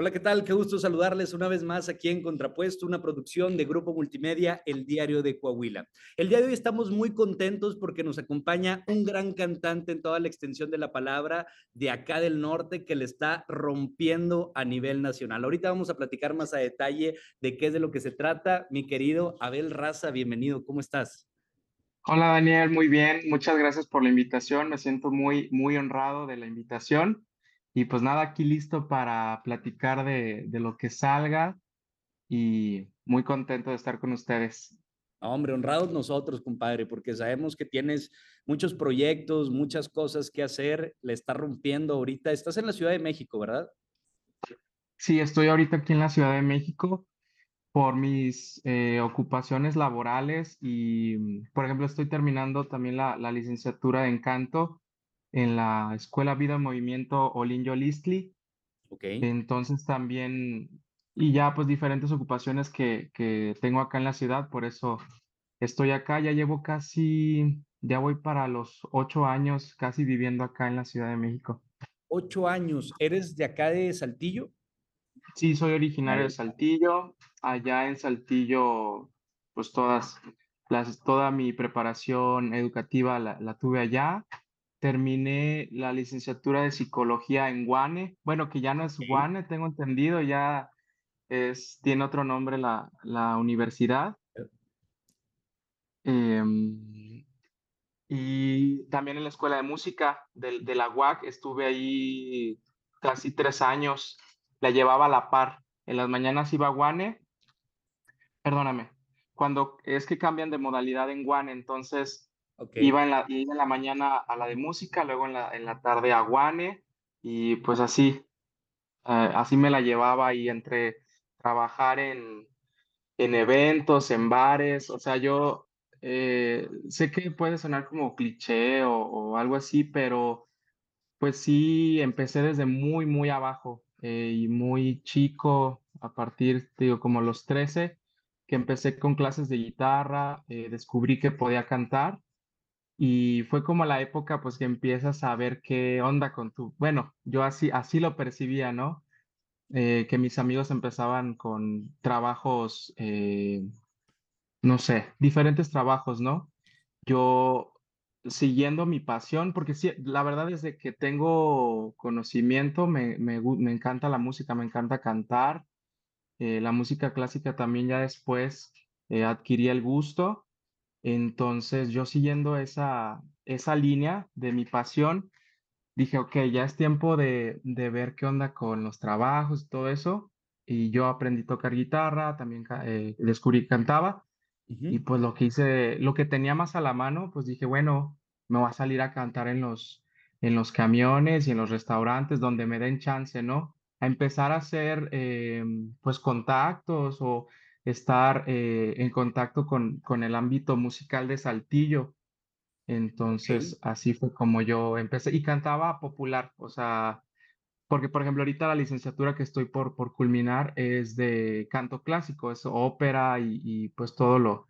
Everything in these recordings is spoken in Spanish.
Hola, ¿qué tal? Qué gusto saludarles una vez más aquí en Contrapuesto, una producción de Grupo Multimedia, El Diario de Coahuila. El día de hoy estamos muy contentos porque nos acompaña un gran cantante en toda la extensión de la palabra de acá del norte que le está rompiendo a nivel nacional. Ahorita vamos a platicar más a detalle de qué es de lo que se trata. Mi querido Abel Raza, bienvenido, ¿cómo estás? Hola Daniel, muy bien, muchas gracias por la invitación, me siento muy, muy honrado de la invitación. Y pues nada, aquí listo para platicar de, de lo que salga y muy contento de estar con ustedes. Hombre, honrados nosotros, compadre, porque sabemos que tienes muchos proyectos, muchas cosas que hacer, le está rompiendo ahorita. Estás en la Ciudad de México, ¿verdad? Sí, estoy ahorita aquí en la Ciudad de México por mis eh, ocupaciones laborales y, por ejemplo, estoy terminando también la, la licenciatura en canto en la Escuela Vida Movimiento Olinjo Listli. Ok. Entonces también, y ya pues diferentes ocupaciones que, que tengo acá en la ciudad, por eso estoy acá, ya llevo casi, ya voy para los ocho años casi viviendo acá en la Ciudad de México. Ocho años. ¿Eres de acá de Saltillo? Sí, soy originario de Saltillo. Allá en Saltillo, pues todas las, toda mi preparación educativa la, la tuve allá terminé la licenciatura de psicología en Guane. Bueno, que ya no es Guane, tengo entendido, ya es, tiene otro nombre la, la universidad. Em, y también en la escuela de música de, de, la UAC estuve ahí casi tres años. La llevaba a la par. En las mañanas iba a Guane. Perdóname. Cuando es que cambian de modalidad en Guane, entonces Iba, en la, en la mañana a la de música, luego en la, en la tarde a Guane y pues así, eh, así me la llevaba y entre trabajar en, en eventos, en bares, o sea, yo eh, sé que puede sonar como cliché o, o, algo así, pero pues sí, empecé desde muy, muy abajo eh, y muy chico, a partir, digo, como los 13, que empecé con clases de guitarra, descubrí que podía cantar y fue como la época pues que empiezas a ver qué onda con tu, bueno, yo así, así lo percibía, ¿no? Eh, que mis amigos empezaban con trabajos, eh, no sé, diferentes trabajos, ¿no? Yo siguiendo mi pasión, porque sí, la verdad es de que tengo conocimiento, me, me, me encanta la música, me encanta cantar, eh, la música clásica también ya después adquirí el gusto entonces, yo siguiendo esa, esa línea de mi pasión, dije, ok, ya es tiempo de, de ver qué onda con los trabajos y todo eso. Y yo aprendí a tocar guitarra, también eh, descubrí que cantaba. Y pues lo que hice, lo que tenía más a la mano, pues dije, bueno, me voy a salir a cantar en los, en los camiones y en los restaurantes donde me den chance, ¿no? A empezar a hacer, eh, pues, contactos o estar eh, en contacto con, con, el ámbito musical de Saltillo. Entonces, así fue como yo empecé y cantaba popular, o sea, porque por ejemplo ahorita la licenciatura que estoy por, por culminar es de canto clásico, es ópera y, y pues todo lo,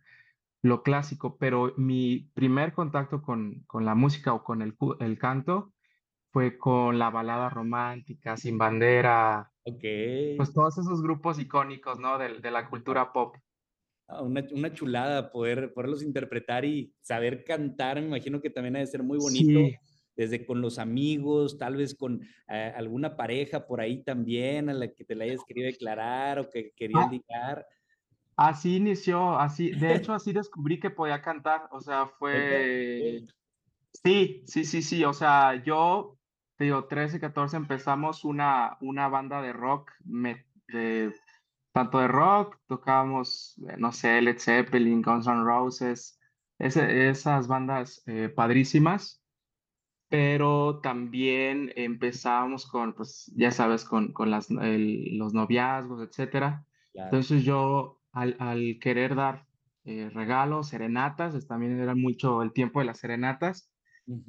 lo clásico, pero mi primer contacto con, con la música o con el, el canto fue con la balada romántica, Sin Bandera, Ok. pues todos esos grupos icónicos, ¿no? De, de la cultura pop. Ah, una, una, chulada poder, poderlos interpretar y saber cantar, me imagino que también ha de ser muy bonito. Sí. Desde con los amigos, tal vez con eh, alguna pareja por ahí también a la que te la hayas querido declarar o que querías Ah, ligar. así inició, así, de hecho, así descubrí que podía cantar, o sea, fue, sí, sí, sí, sí, o sea, yo, te digo, 13, 14 empezamos una, una banda de rock, me, de, tanto de rock, tocábamos, eh, no sé, Led Zeppelin, Guns N' Roses, ese, esas bandas eh, padrísimas, pero también empezábamos con, pues, ya sabes, con, con las, el- los noviazgos, etcétera. Claro. Entonces yo, al, al querer dar eh, regalos, serenatas, también era mucho el tiempo de las serenatas,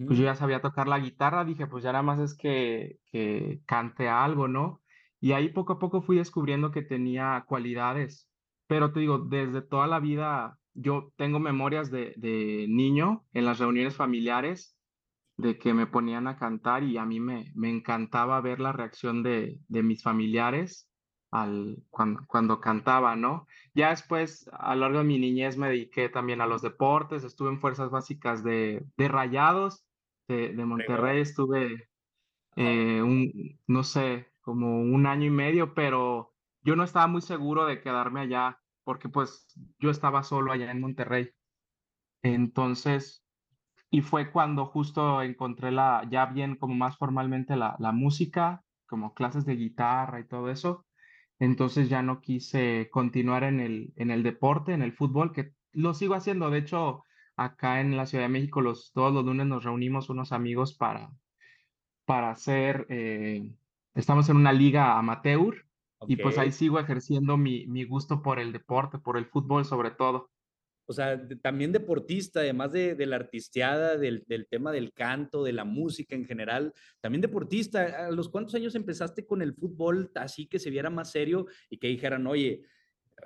pues yo ya sabía tocar la guitarra, dije, pues ya nada más es que, que cante algo, ¿no? Y ahí poco a poco fui descubriendo que tenía cualidades, pero te digo, desde toda la vida, yo tengo memorias de, de niño en las reuniones familiares de que me ponían a cantar y a mí me, me encantaba ver la reacción de, de mis familiares al, cuando, cuando cantaba, ¿no? Ya después, a lo largo de mi niñez, me dediqué también a los deportes, estuve en fuerzas básicas de, de Rayados, de, de Monterrey, estuve eh, un, no sé, como un año y medio, pero yo no estaba muy seguro de quedarme allá, porque pues yo estaba solo allá en Monterrey. Entonces, y fue cuando justo encontré la, ya bien como más formalmente la, la música, como clases de guitarra y todo eso. Entonces ya no quise continuar en el, en el deporte, en el fútbol, que lo sigo haciendo. De hecho, acá en la Ciudad de México, los, todos los lunes nos reunimos unos amigos para, para hacer, eh, estamos en una liga amateur y pues ahí sigo ejerciendo mi, mi gusto por el deporte, por el fútbol sobre todo o sea, también deportista, además de, de la artisteada, del, del, tema del canto, de la música en general, también deportista. ¿A los cuántos años empezaste con el fútbol así que se viera más serio y que dijeran, oye,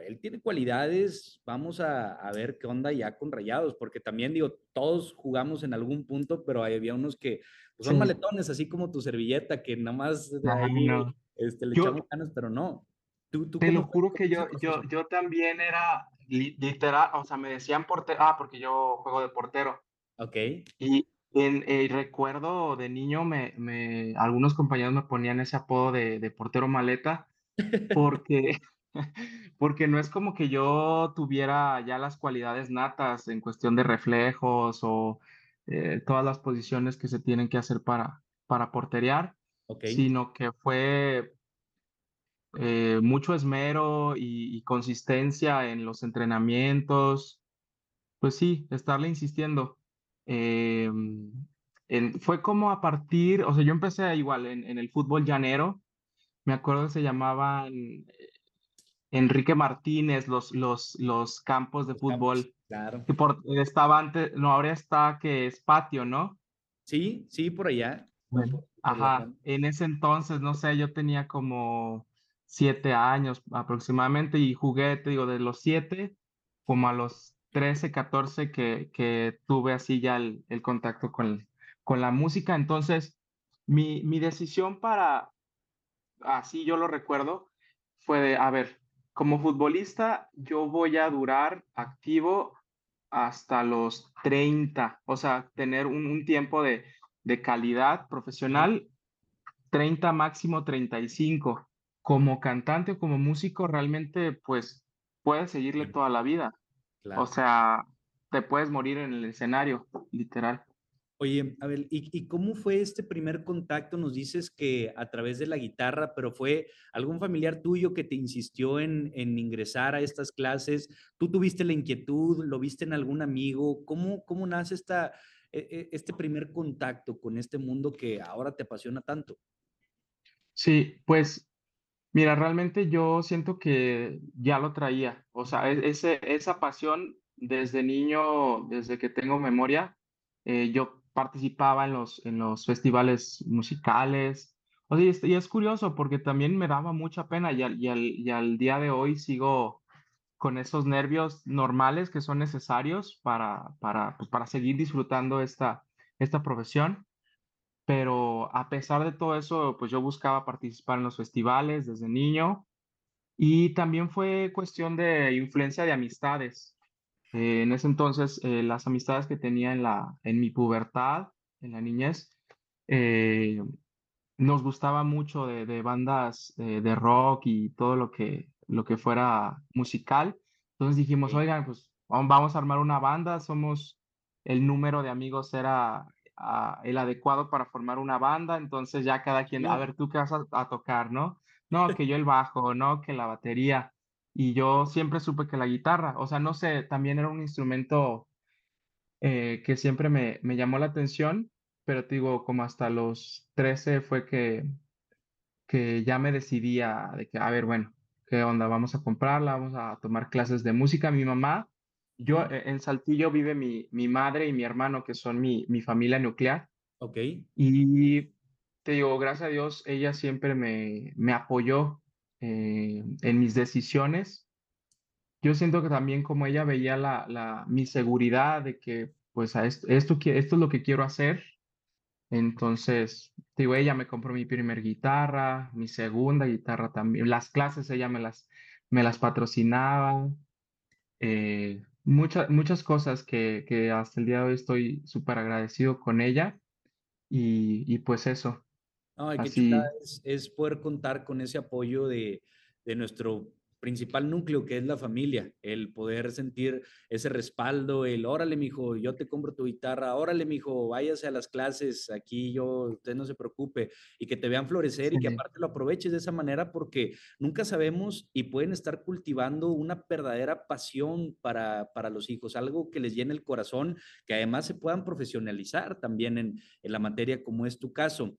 él tiene cualidades, vamos a, a, ver qué onda ya con Rayados, porque también digo, todos jugamos en algún punto, pero había unos que pues, son sí. maletones, así como tu servilleta, que nada más ahí no. Este, le Yo, echamos ganas, pero no. ¿Tú, tú te lo juro que yo, yo, yo también era literal, o sea, me decían portero, ah, porque yo juego de portero. Ok. Y en, eh, recuerdo de niño, me, me, algunos compañeros me ponían ese apodo de, de portero maleta, porque, porque no es como que yo tuviera ya las cualidades natas en cuestión de reflejos o eh, todas las posiciones que se tienen que hacer para, para porterear, okay. sino que fue eh, mucho esmero y, y, consistencia en los entrenamientos. Pues sí, estarle insistiendo. Eh, en, fue como a partir, o sea, yo empecé igual en, en, el fútbol llanero. Me acuerdo que se llamaban eh, Enrique Martínez, los, los, los campos de fútbol. Campos, claro. Que por, estaba antes, no, ahora está que es patio, ¿no? Sí, sí, por allá. Bueno, ajá, en ese entonces, no sé, yo tenía como siete años aproximadamente y jugué, te digo, de los siete como a los 13, 14 que, que tuve así ya el, el contacto con, con la música. Entonces, mi, mi decisión para, así yo lo recuerdo, fue de, a ver, como futbolista yo voy a durar activo hasta los 30, o sea, tener un, un tiempo de, de calidad profesional, 30 máximo 35 como cantante o como músico realmente pues puedes seguirle toda la vida. Claro. O sea, te puedes morir en el escenario, literal. Oye, Abel, ¿y, ¿y, cómo fue este primer contacto? Nos dices que a través de la guitarra, pero fue algún familiar tuyo que te insistió en, en ingresar a estas clases. ¿Tú tuviste la inquietud? ¿Lo viste en algún amigo? ¿Cómo, cómo nace esta, e, e, este primer contacto con este mundo que ahora te apasiona tanto? Sí, pues Mira, realmente yo siento que ya lo traía, o sea, e-, esa pasión desde niño, desde que tengo memoria, eh, yo participaba en los, en los festivales musicales. O sea, y es, curioso porque también me daba mucha pena y al día de hoy sigo con esos nervios normales que son necesarios para, para, pues, para seguir disfrutando esta, esta profesión pero a pesar de todo eso, pues yo buscaba participar en los festivales desde niño y también fue cuestión de influencia de amistades. Eh, en ese entonces, eh, las amistades que tenía en, la, en mi pubertad, en la niñez, eh, nos gustaba mucho de, de bandas de rock y todo lo que, lo que fuera musical. Entonces dijimos, oigan, pues vamos a armar una banda, somos, el número de amigos era uh, el adecuado para formar una banda, entonces ya cada quien, a ver, tú qué vas a, a, tocar, ¿no? No, que yo el bajo, no, que la batería. Y yo siempre supe que la guitarra, o sea, no sé, también era un instrumento eh, que siempre me, me llamó la atención, pero te digo, como hasta los 13 fue que, que ya me decidía de que, a ver, bueno, ¿qué onda? Vamos a comprarla, vamos a tomar clases de música. Mi mamá yo eh, en Saltillo vive mi, mi madre y mi hermano, que son mi, mi familia nuclear. Ok. Y te digo, gracias a Dios, ella siempre me, me apoyó eh, en mis decisiones. Yo siento que también como ella veía la, la, mi seguridad de que, pues, a esto, esto, esto es lo que quiero hacer, Entonces, digo, ella me compró mi primer guitarra, mi segunda guitarra también. Las clases ella me las, me las patrocinaba. Eh, muchas, muchas cosas que, que hasta el día de hoy estoy súper agradecido con ella. Y, y pues eso. Ay, Así, es, es poder contar con ese apoyo de, de nuestro principal núcleo, que es la familia, el poder sentir ese respaldo, el órale, mijo, yo te compro tu guitarra, órale, mijo, váyase a las clases, aquí yo, usted no se preocupe, y que te vean florecer y que aparte lo aproveches de esa manera porque nunca sabemos y pueden estar cultivando una verdadera pasión para, para los hijos, algo que les llene el corazón, que además se puedan profesionalizar también en, en la materia como es tu caso.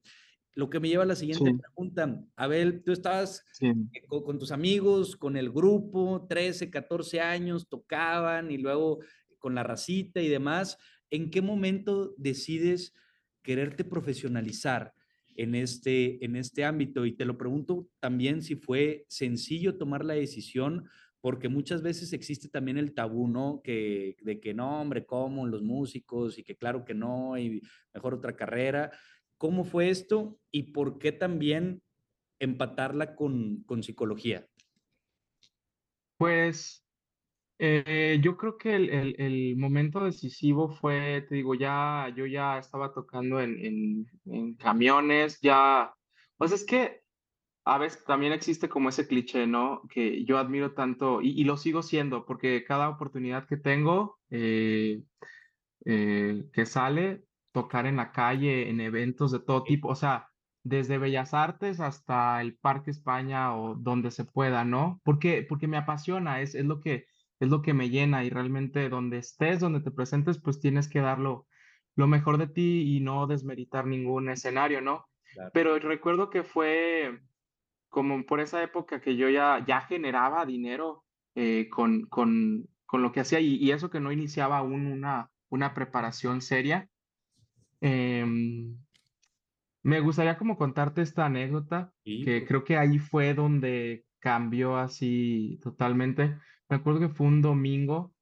Lo que me lleva a la siguiente sí, pregunta. Abel, tú estabas sí. eh, con, con tus amigos, con el grupo, 13, 14 años, tocaban y luego con la racita y demás. ¿En qué momento decides quererte profesionalizar en este, en este ámbito? Y te lo pregunto también si fue sencillo tomar la decisión, porque muchas veces existe también el tabú, ¿no? Que, de que no, hombre, ¿cómo los músicos? Y que claro que no, y mejor otra carrera. ¿Cómo fue esto y por qué también empatarla con, con psicología? Pues eh, yo creo que el, el- el momento decisivo fue, te digo, ya yo ya estaba tocando en, en, en camiones, ya, pues es que a veces también existe como ese cliché, ¿no? Que yo admiro tanto y, y lo sigo siendo, porque cada oportunidad que tengo eh, eh, que sale, tocar en la calle, en eventos de todo tipo, o sea, desde Bellas Artes hasta el Parque España o donde se pueda, ¿no? Porque, porque me apasiona, es, es lo que, es lo que me llena y realmente donde estés, donde te presentes, pues tienes que darlo lo mejor de ti y no desmeritar ningún escenario, ¿no? Claro. Pero recuerdo que fue como por esa época que yo ya, ya generaba dinero eh, con, con, con lo que hacía y, y eso que no iniciaba aún una, una preparación seria. Em, me gustaría como contarte esta anécdota, Sí, que creo que ahí fue donde cambió así totalmente. Me acuerdo que fue un domingo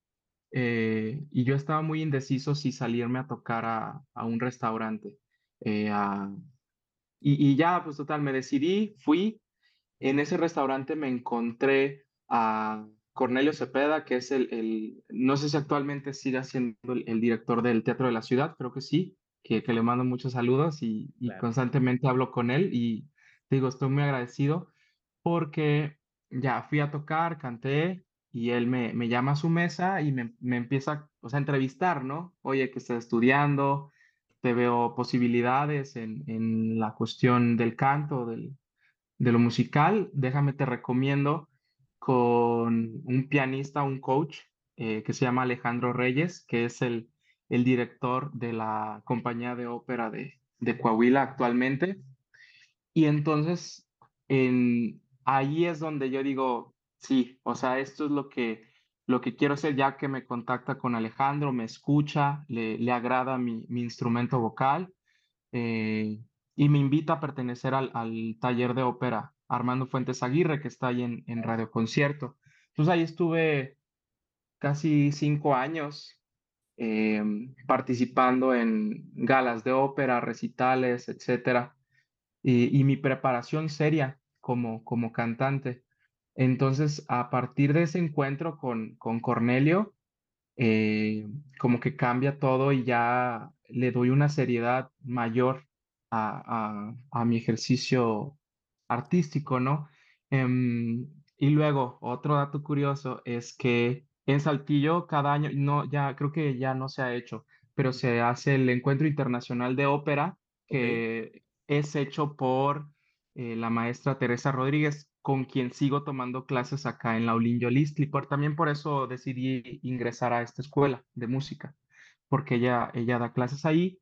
eh, y yo estaba muy indeciso si salirme a tocar a, a un restaurante. eh, a- y, y ya, pues total, me decidí, fui en ese restaurante me encontré a Cornelio Cepeda, que es el, el- no sé si actualmente sigue siendo el, el director del Teatro de la Ciudad, creo que sí, que, que le mando muchos saludos y, y claro. constantemente hablo con él y te digo, estoy muy agradecido porque ya fui a tocar, canté y él me, me llama a su mesa y me, me empieza, o sea, a entrevistar, ¿no? Oye, que estás estudiando, te veo posibilidades en, en la cuestión del canto, del de lo musical, déjame te recomiendo con un pianista, un coach eh, que se llama Alejandro Reyes, que es el, el director de la compañía de ópera de, de Coahuila actualmente. Y entonces, en, ahí es donde yo digo, sí, o sea, esto es lo que, lo que quiero hacer ya que me contacta con Alejandro, me escucha, le, le agrada mi, mi instrumento vocal eh, y me invita a pertenecer al, al taller de ópera Armando Fuentes Aguirre, que está ahí en, en Radio Concierto. Entonces ahí estuve casi cinco años eh, participando en galas de ópera, recitales, etcétera, y, mi preparación seria como, como cantante. Entonces, a partir de ese encuentro con, con Cornelio, eh, como que cambia todo y ya le doy una seriedad mayor a, a- a mi ejercicio artístico, ¿no? Em, y luego, otro dato curioso es que en Saltillo cada año, no, ya creo que ya no se ha hecho, pero se hace el Encuentro Internacional de Ópera, que es hecho por eh, la maestra Teresa Rodríguez, con quien sigo tomando clases acá en la Olin Yolistli. Por, también por eso decidí ingresar a esta escuela de música, porque ella, ella da clases ahí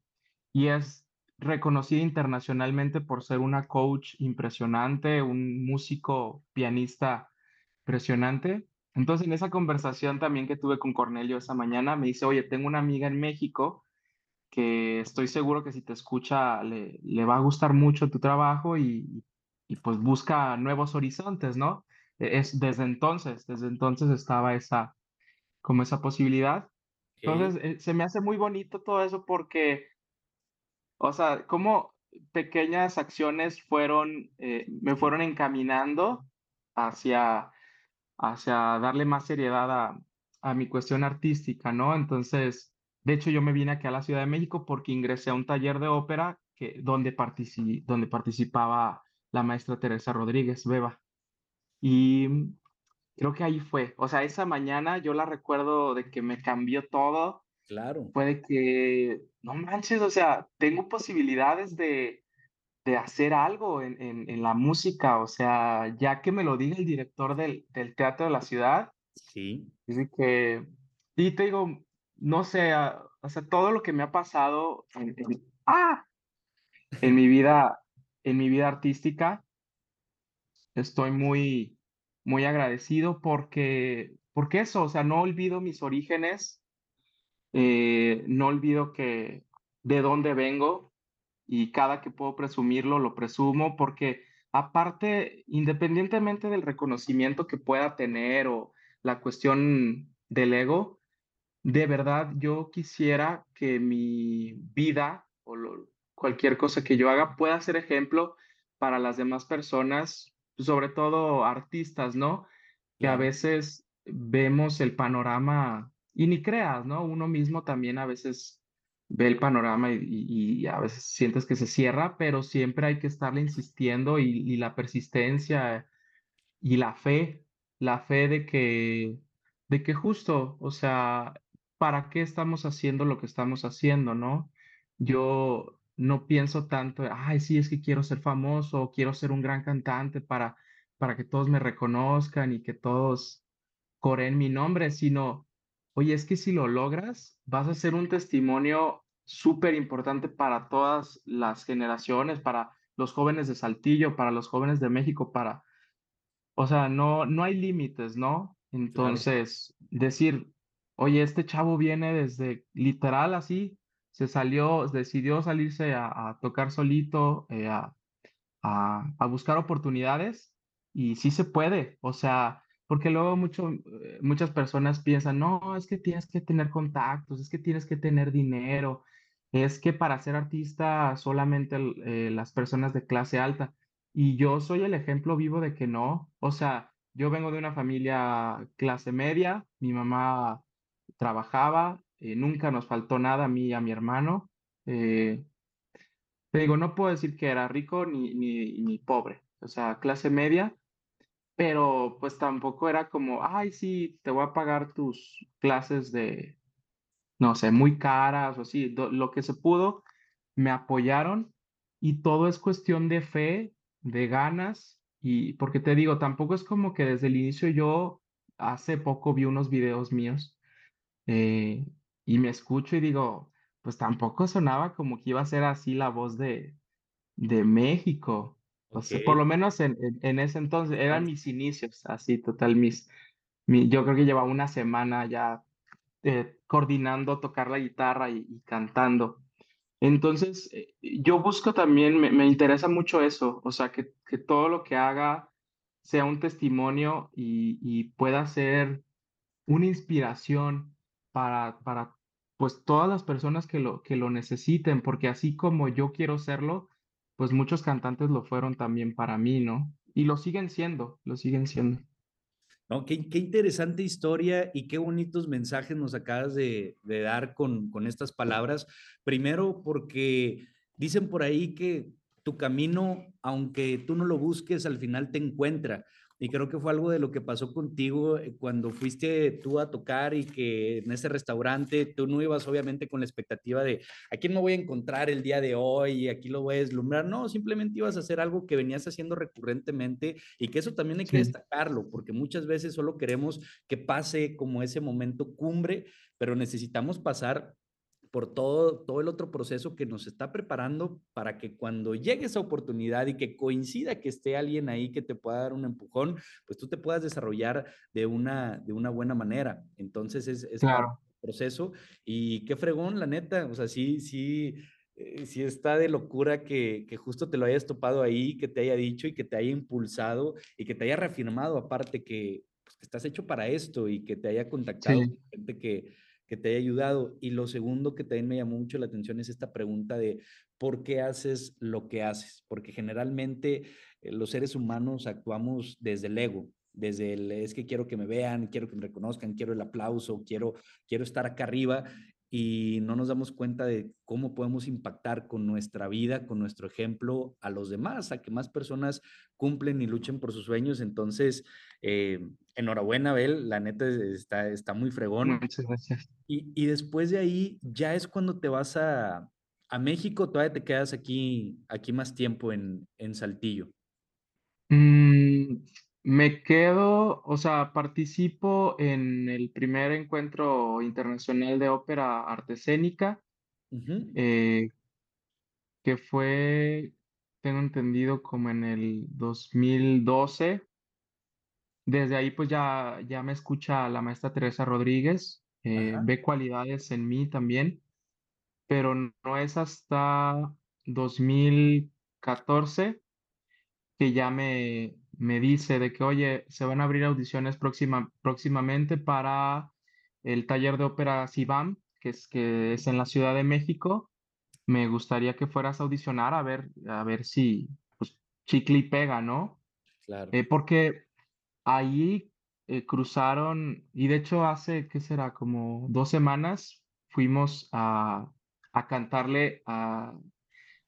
y es reconocida internacionalmente por ser una coach impresionante, un músico pianista impresionante. Entonces, en esa conversación también que tuve con Cornelio esa mañana, me dice, oye, tengo una amiga en México que estoy seguro que si te escucha le, le va a gustar mucho tu trabajo y, y pues busca nuevos horizontes, ¿no? E- Es desde entonces, desde entonces estaba esa, como esa posibilidad. Entonces, eh, se me hace muy bonito todo eso porque o sea, cómo pequeñas acciones fueron, eh, me fueron encaminando hacia, hacia darle más seriedad a, a mi cuestión artística, ¿no? Entonces, de hecho, yo me vine aquí a la Ciudad de México porque ingresé a un taller de ópera que, donde, donde participaba la maestra Teresa Rodríguez Beba. Y creo que ahí fue. O sea, esa mañana yo la recuerdo de que me cambió todo. Claro. Fue de que, no manches, o sea, tengo posibilidades de, de hacer algo en, en, en, la música. O sea, ya que me lo diga el director del, del teatro de la ciudad. Sí. Dice que, y te digo, no sé, ah, o sea, todo lo que me ha pasado en, ¡ah! en mi vida, en mi vida artística, estoy muy, muy agradecido porque, porque eso, o sea, no olvido mis orígenes, eh, no olvido que de dónde vengo y cada que puedo presumirlo, lo presumo porque aparte, independientemente del reconocimiento que pueda tener o la cuestión del ego, de verdad yo quisiera que mi vida o cualquier cosa que yo haga pueda ser ejemplo para las demás personas sobre todo artistas, ¿no? Que a veces vemos el panorama y ni creas, ¿no? Uno mismo también a veces ve el panorama y, a veces sientes que se cierra, pero siempre hay que estarle insistiendo y, la persistencia y la fe, la fe de que, de que justo, o sea, ¿para qué estamos haciendo lo que estamos haciendo, no? Yo no pienso tanto, ay, sí, es que quiero ser famoso, quiero ser un gran cantante para, para que todos me reconozcan y que todos coreen mi nombre, sino, oye, es que si lo logras, vas a ser un testimonio súper importante para todas las generaciones, para los jóvenes de Saltillo, para los jóvenes de México, para, o sea, no, no hay límites, ¿no? Entonces, decir, oye, este chavo viene desde literal así, se salió, decidió salirse a, tocar solito, eh, a, a, buscar oportunidades y sí se puede, o sea, porque luego mucho, eh, muchas personas piensan, no, es que tienes que tener contactos, es que tienes que tener dinero, es que para ser artista solamente eh, las personas de clase alta. Y yo soy el ejemplo vivo de que no, o sea, yo vengo de una familia clase media, mi mamá trabajaba, eh, nunca nos faltó nada a mí y a mi hermano. Eh, te digo, no puedo decir que era rico ni, ni, ni pobre, o sea, clase media, pero pues tampoco era como, ay, sí, te voy a pagar tus clases de, no sé, muy caras o así, lo que se pudo, me apoyaron y todo es cuestión de fe, de ganas, y porque te digo, tampoco es como que desde el inicio yo hace poco vi unos videos míos eh, y me escucho y digo, pues tampoco sonaba como que iba a ser así la voz de, de México. O sea, por lo menos en, en, ese entonces eran mis inicios, así total, mis, yo creo que llevaba una semana ya eh, coordinando tocar la guitarra y, cantando. Entonces, eh, yo busco también, me, me, interesa mucho eso, o sea, que, que todo lo que haga sea un testimonio y, y pueda ser una inspiración para, para pues todas las personas que lo, que lo necesiten, porque así como yo quiero serlo, pues muchos cantantes lo fueron también para mí, ¿no? Y lo siguen siendo, lo siguen siendo. No, qué, qué interesante historia y qué bonitos mensajes nos acabas de, de dar con, con estas palabras. Primero, porque dicen por ahí que tu camino, aunque tú no lo busques, al final te encuentra. Y creo que fue algo de lo que pasó contigo eh, cuando fuiste tú a tocar y que en ese restaurante tú no ibas obviamente con la expectativa de a quién me voy a encontrar el día de hoy y aquí lo voy a deslumbrar. No, simplemente ibas a hacer algo que venías haciendo recurrentemente y que eso también hay que destacarlo, porque muchas veces solo queremos que pase como ese momento cumbre, pero necesitamos pasar por todo, todo el otro proceso que nos está preparando para que cuando llegue esa oportunidad y que coincida que esté alguien ahí que te pueda dar un empujón, pues tú te puedas desarrollar de una, de una buena manera. Entonces es, es claro. proceso y qué fregón, la neta, o sea, sí, sí, eh, sí está de locura que, que, justo te lo hayas topado ahí, que te haya dicho y que te haya impulsado y que te haya reafirmado aparte que, pues, que estás hecho para esto y que te haya contactado sí. gente que que te haya ayudado. Y lo segundo que también me llamó mucho la atención es esta pregunta de por qué haces lo que haces, porque generalmente eh, los seres humanos actuamos desde el ego, desde el es que quiero que me vean, quiero que me reconozcan, quiero el aplauso, quiero, quiero estar acá arriba y no nos damos cuenta de cómo podemos impactar con nuestra vida, con nuestro ejemplo a los demás, a que más personas cumplen y luchen por sus sueños. Entonces, eh, enhorabuena, Abel, la neta está, está muy fregón. Muchas gracias. Y, y, después de ahí, ya es cuando te vas a, a México, todavía te quedas aquí, aquí más tiempo en, en Saltillo. Mm, me quedo, o sea, participo en el primer encuentro internacional de ópera artescénica, eh, que fue, tengo entendido, como en el 2012. Desde ahí, pues ya, ya me escucha la maestra Teresa Rodríguez, eh, ve cualidades en mí también, pero no es hasta 2014 que ya me, me dice de que, oye, se van a abrir audiciones próxima, próximamente para el taller de ópera Sibam, que es, que es en la Ciudad de México. Me gustaría que fueras a audicionar a ver, a ver si pues, chicle y pega, ¿no? Claro. Eh, porque ahí eh, cruzaron, y de hecho hace, ¿qué será? Como dos semanas fuimos a, a cantarle a,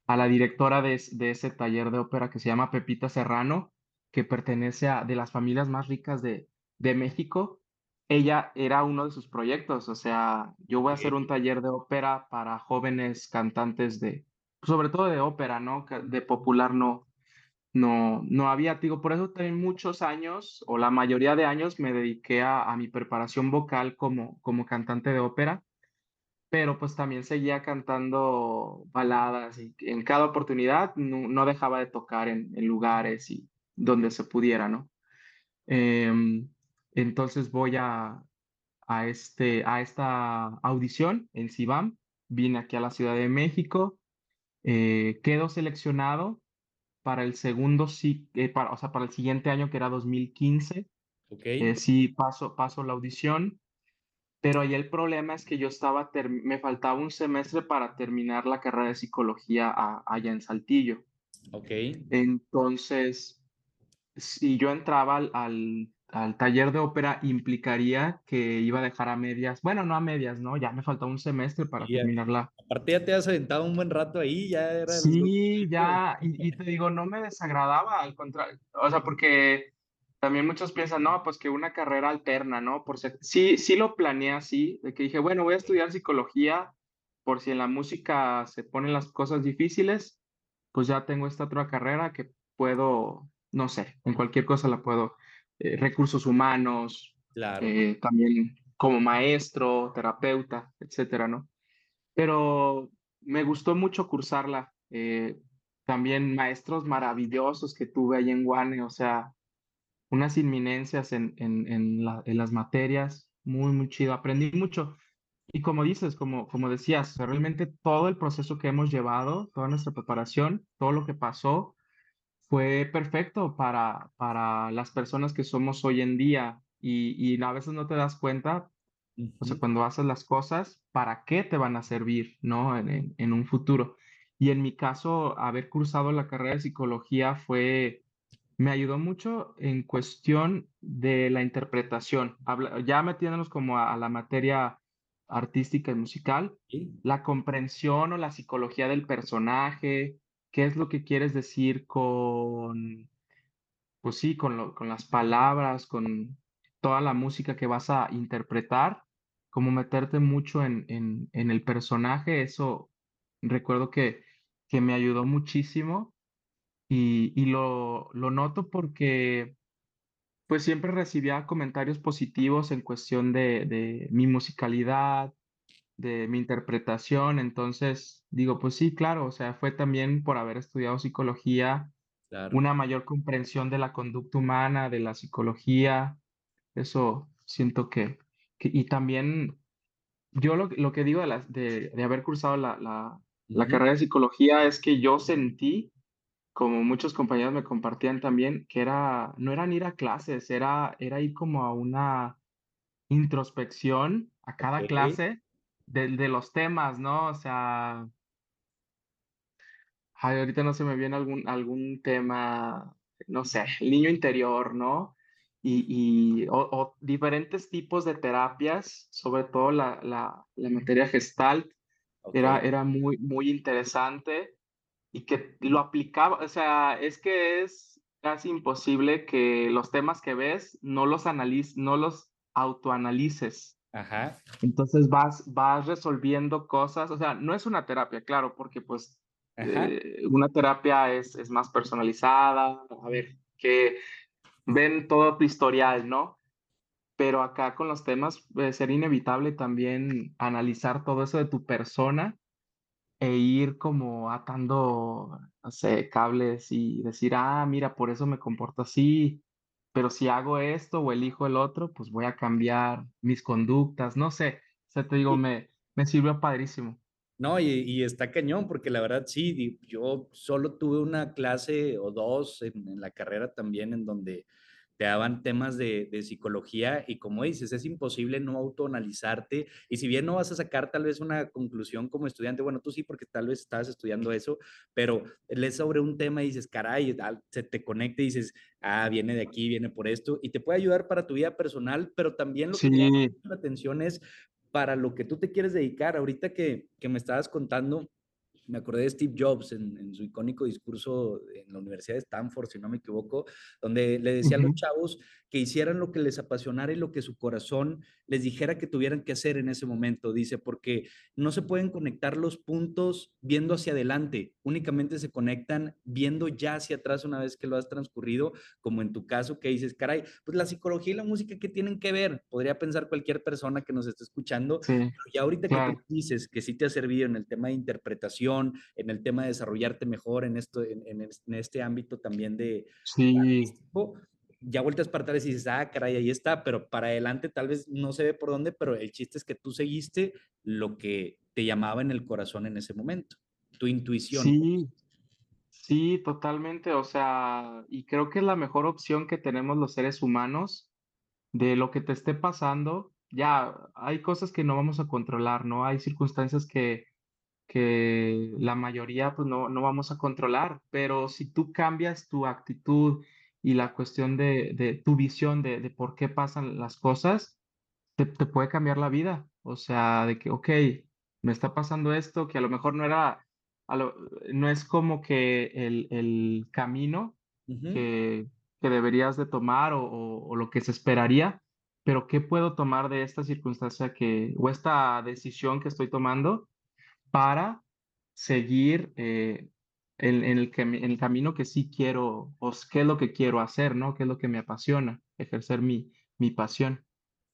a la directora de, de, ese taller de ópera que se llama Pepita Serrano, que pertenece a de las familias más ricas de, de México. Ella era uno de sus proyectos, o sea, yo voy a hacer un taller de ópera para jóvenes cantantes de, sobre todo de ópera, ¿no? De popular no, no, no había, digo, por eso también muchos años, o la mayoría de años, me dediqué a, a mi preparación vocal como, como cantante de ópera pero pues también seguía cantando baladas y en cada oportunidad no, dejaba de tocar en, lugares y donde se pudiera, ¿no? Em, entonces voy a, a, este, a esta audición en Sibam, vine aquí a la Ciudad de México, eh, quedo seleccionado para el segundo, eh, para, o sea, para el siguiente año que era 2015. Okay. Eh, sí, paso, paso la audición pero ahí el problema es que yo estaba, me faltaba un semestre para terminar la carrera de psicología allá en Saltillo. Ok. Entonces, si yo entraba al, al, taller de ópera, implicaría que iba a dejar a medias, bueno, no a medias, ¿no? Ya me faltaba un semestre para terminarla. Aparte ya te has aventado un buen rato ahí, ya era... Sí, ya, y, y te digo, no me desagradaba, al contrario, o sea, porque también muchos piensan, no, pues que una carrera alterna, ¿no? Por si, sí, sí lo planeé así, de que dije, bueno, voy a estudiar psicología por si en la música se ponen las cosas difíciles, pues ya tengo esta otra carrera que puedo, no sé, en cualquier cosa la puedo, eh, recursos humanos, claro. Eh, también como maestro, terapeuta, etcétera, ¿no? Pero me gustó mucho cursarla. Eh, también maestros maravillosos que tuve ahí en Guane, o sea, unas inminencias en, en, en, las materias, muy, muy chido. Aprendí mucho. Y como dices, como, como decías, realmente todo el proceso que hemos llevado, toda nuestra preparación, todo lo que pasó, fue perfecto para, para las personas que somos hoy en día. Y, y a veces no te das cuenta, o sea, cuando haces las cosas, ¿para qué te van a servir, no? En, en un futuro. Y en mi caso, haber cursado la carrera de psicología fue me ayudó mucho en cuestión de la interpretación. ya metiéndonos como a, la materia artística y musical, la comprensión o la psicología del personaje, qué es lo que quieres decir con, pues sí, con, con las palabras, con toda la música que vas a interpretar, como meterte mucho en, en, en el personaje, eso recuerdo que, que me ayudó muchísimo y, lo, lo noto porque pues siempre recibía comentarios positivos en cuestión de, de mi musicalidad, de mi interpretación. Entonces digo, pues sí, claro, o sea, fue también por haber estudiado psicología, una mayor comprensión de la conducta humana, de la psicología. Eso siento que, que y también yo lo, lo que digo de, la, de, de haber cursado la, la, la carrera de psicología es que yo sentí como muchos compañeros me compartían también, que era, no eran ir a clases, era, era ir como a una introspección a cada clase de de los temas, ¿no? O sea ay, ahorita no se me viene algún algún tema, no sé, el niño interior, ¿no? Y y o o diferentes tipos de terapias, sobre todo la la la materia Gestalt, era era muy muy interesante y que lo aplicaba, o sea, es que es casi imposible que los temas que ves no los analiz no los autoanalices. Ajá. Entonces vas vas resolviendo cosas, o sea, no es una terapia, claro, porque, pues, eh, una terapia es es más personalizada, a ver, que ven todo tu historial, ¿no? Pero acá con los temas puede ser inevitable también analizar todo eso de tu persona e ir como atando, no sé, cables y decir: "Ah, mira, por eso me comporto así, pero si hago esto o elijo el otro, pues voy a cambiar mis conductas", no sé, o sea, te digo, me me sirvió padrísimo. No, y y está cañón, porque la verdad sí, yo solo tuve una clase o 2 en en la carrera también, en donde te daban temas de de psicología y como dices, es imposible no autoanalizarte, y si bien no vas a sacar tal vez una conclusión como estudiante, bueno, tú sí, porque tal vez estabas estudiando eso, pero lees sobre un tema y dices: "Caray", se te conecta y dices: "Ah, viene de aquí, viene por esto", y te puede ayudar para tu vida personal, pero también lo que me Sí. la atención es para lo que tú te quieres dedicar. Ahorita que que me estabas contando, me acordé de Steve Jobs en en su icónico discurso en la Universidad de Stanford, si no me equivoco, donde le decía a los chavos que hicieran lo que les apasionara y lo que su corazón les dijera que tuvieran que hacer en ese momento. Dice: "Porque no se pueden conectar los puntos viendo hacia adelante, únicamente se conectan viendo ya hacia atrás una vez que lo has transcurrido", como en tu caso que dices: "Caray, pues la psicología y la música, ¿qué tienen que ver?", podría pensar cualquier persona que nos esté escuchando, Sí, pero ya ahorita que tú dices que sí te ha servido en el tema de interpretación, en el tema de desarrollarte mejor en esto en en es en este ámbito también de Sí. Ya volteas para atrás y dices: "Ah, caray, ahí está", pero para adelante tal vez no se ve por dónde, pero el chiste es que tú seguiste lo que te llamaba en el corazón en ese momento, tu intuición. Sí, sí, totalmente, o sea, y creo que es la mejor opción que tenemos los seres humanos, de lo que te esté pasando, ya hay cosas que no vamos a controlar, ¿no? Hay circunstancias que que la mayoría, pues, no no vamos a controlar, pero si tú cambias tu actitud y la cuestión de de tu visión de de por qué pasan las cosas, te te puede cambiar la vida, o sea, de que, okey, me está pasando esto, que a lo mejor no era a lo no es como que el el camino que que deberías de tomar o o o lo que se esperaría, pero, ¿qué puedo tomar de esta circunstancia que o esta decisión que estoy tomando para seguir, eh, en en el cami en el camino que sí quiero, o qué es lo que quiero hacer, ¿no? ¿Qué es lo que me apasiona? Ejercer mi mi pasión.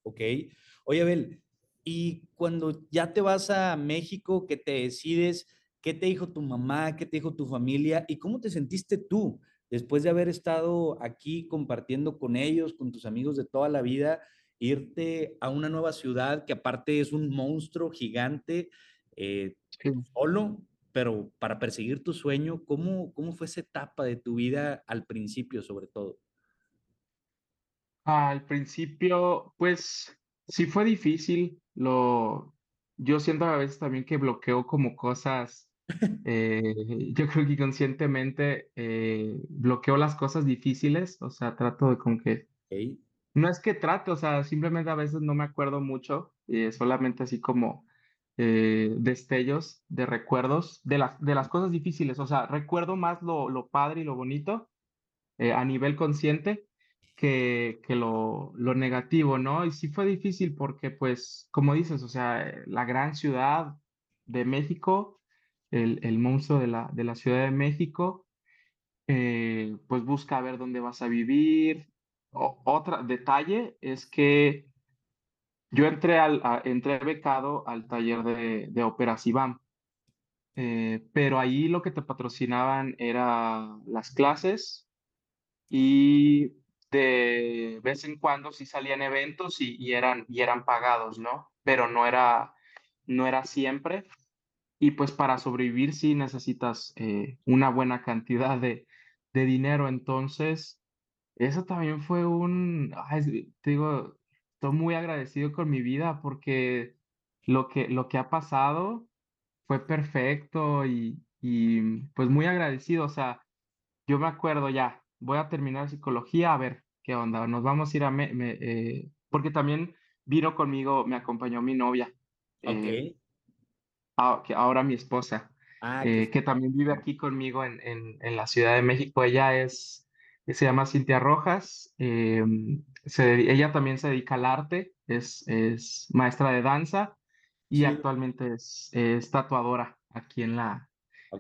Okey. Oye, Abel, y cuando ya te vas a México, que te decides, ¿qué te dijo tu mamá? ¿Qué te dijo tu familia? ¿Y cómo te sentiste tú después de haber estado aquí compartiendo con ellos, con tus amigos de toda la vida, irte a una nueva ciudad que aparte es un monstruo gigante, eh, Sí. solo, pero para perseguir tu sueño? ¿Cómo cómo fue esa etapa de tu vida al principio, sobre todo? Al principio, pues, sí fue difícil, lo yo siento a veces también que bloqueo como cosas, eh, yo creo que inconscientemente, eh, bloqueo las cosas difíciles, o sea, trato de como que Okey. no es que trate, o sea, simplemente a veces no me acuerdo mucho, eh, solamente así como, eh, destellos de recuerdos de las de las cosas difíciles, o sea, recuerdo más lo lo padre y lo bonito, eh, a nivel consciente que que lo lo negativo, ¿no? Y sí fue difícil porque, pues, como dices, o sea, eh, la gran ciudad de México, el el monstruo de la de la Ciudad de México, pues, busca ver dónde vas a vivir. O otra detalle es que yo entré al a entré becado al taller de de óperas IVAM, eh, pero ahí lo que te patrocinaban era las clases, y de vez en cuando sí salían eventos y y eran y eran pagados, ¿no? Pero no era no era siempre. Y, pues, para sobrevivir sí necesitas, eh, una buena cantidad de de dinero. Entonces, eso también fue un, ay, te digo estoy muy agradecido con mi vida porque lo que, lo que ha pasado fue perfecto y, y pues muy agradecido. O sea, yo me acuerdo ya, voy a terminar psicología, a ver qué onda, nos vamos a ir a, me, eh, porque también vino conmigo, me acompañó mi novia, eh, que ahora mi esposa, Ah, eh, que también vive aquí conmigo en, en, en la Ciudad de México. Ella es, se llama Cintia Rojas, se, ella también se dedica al arte, es, es maestra de danza y actualmente es, es, tatuadora aquí en la,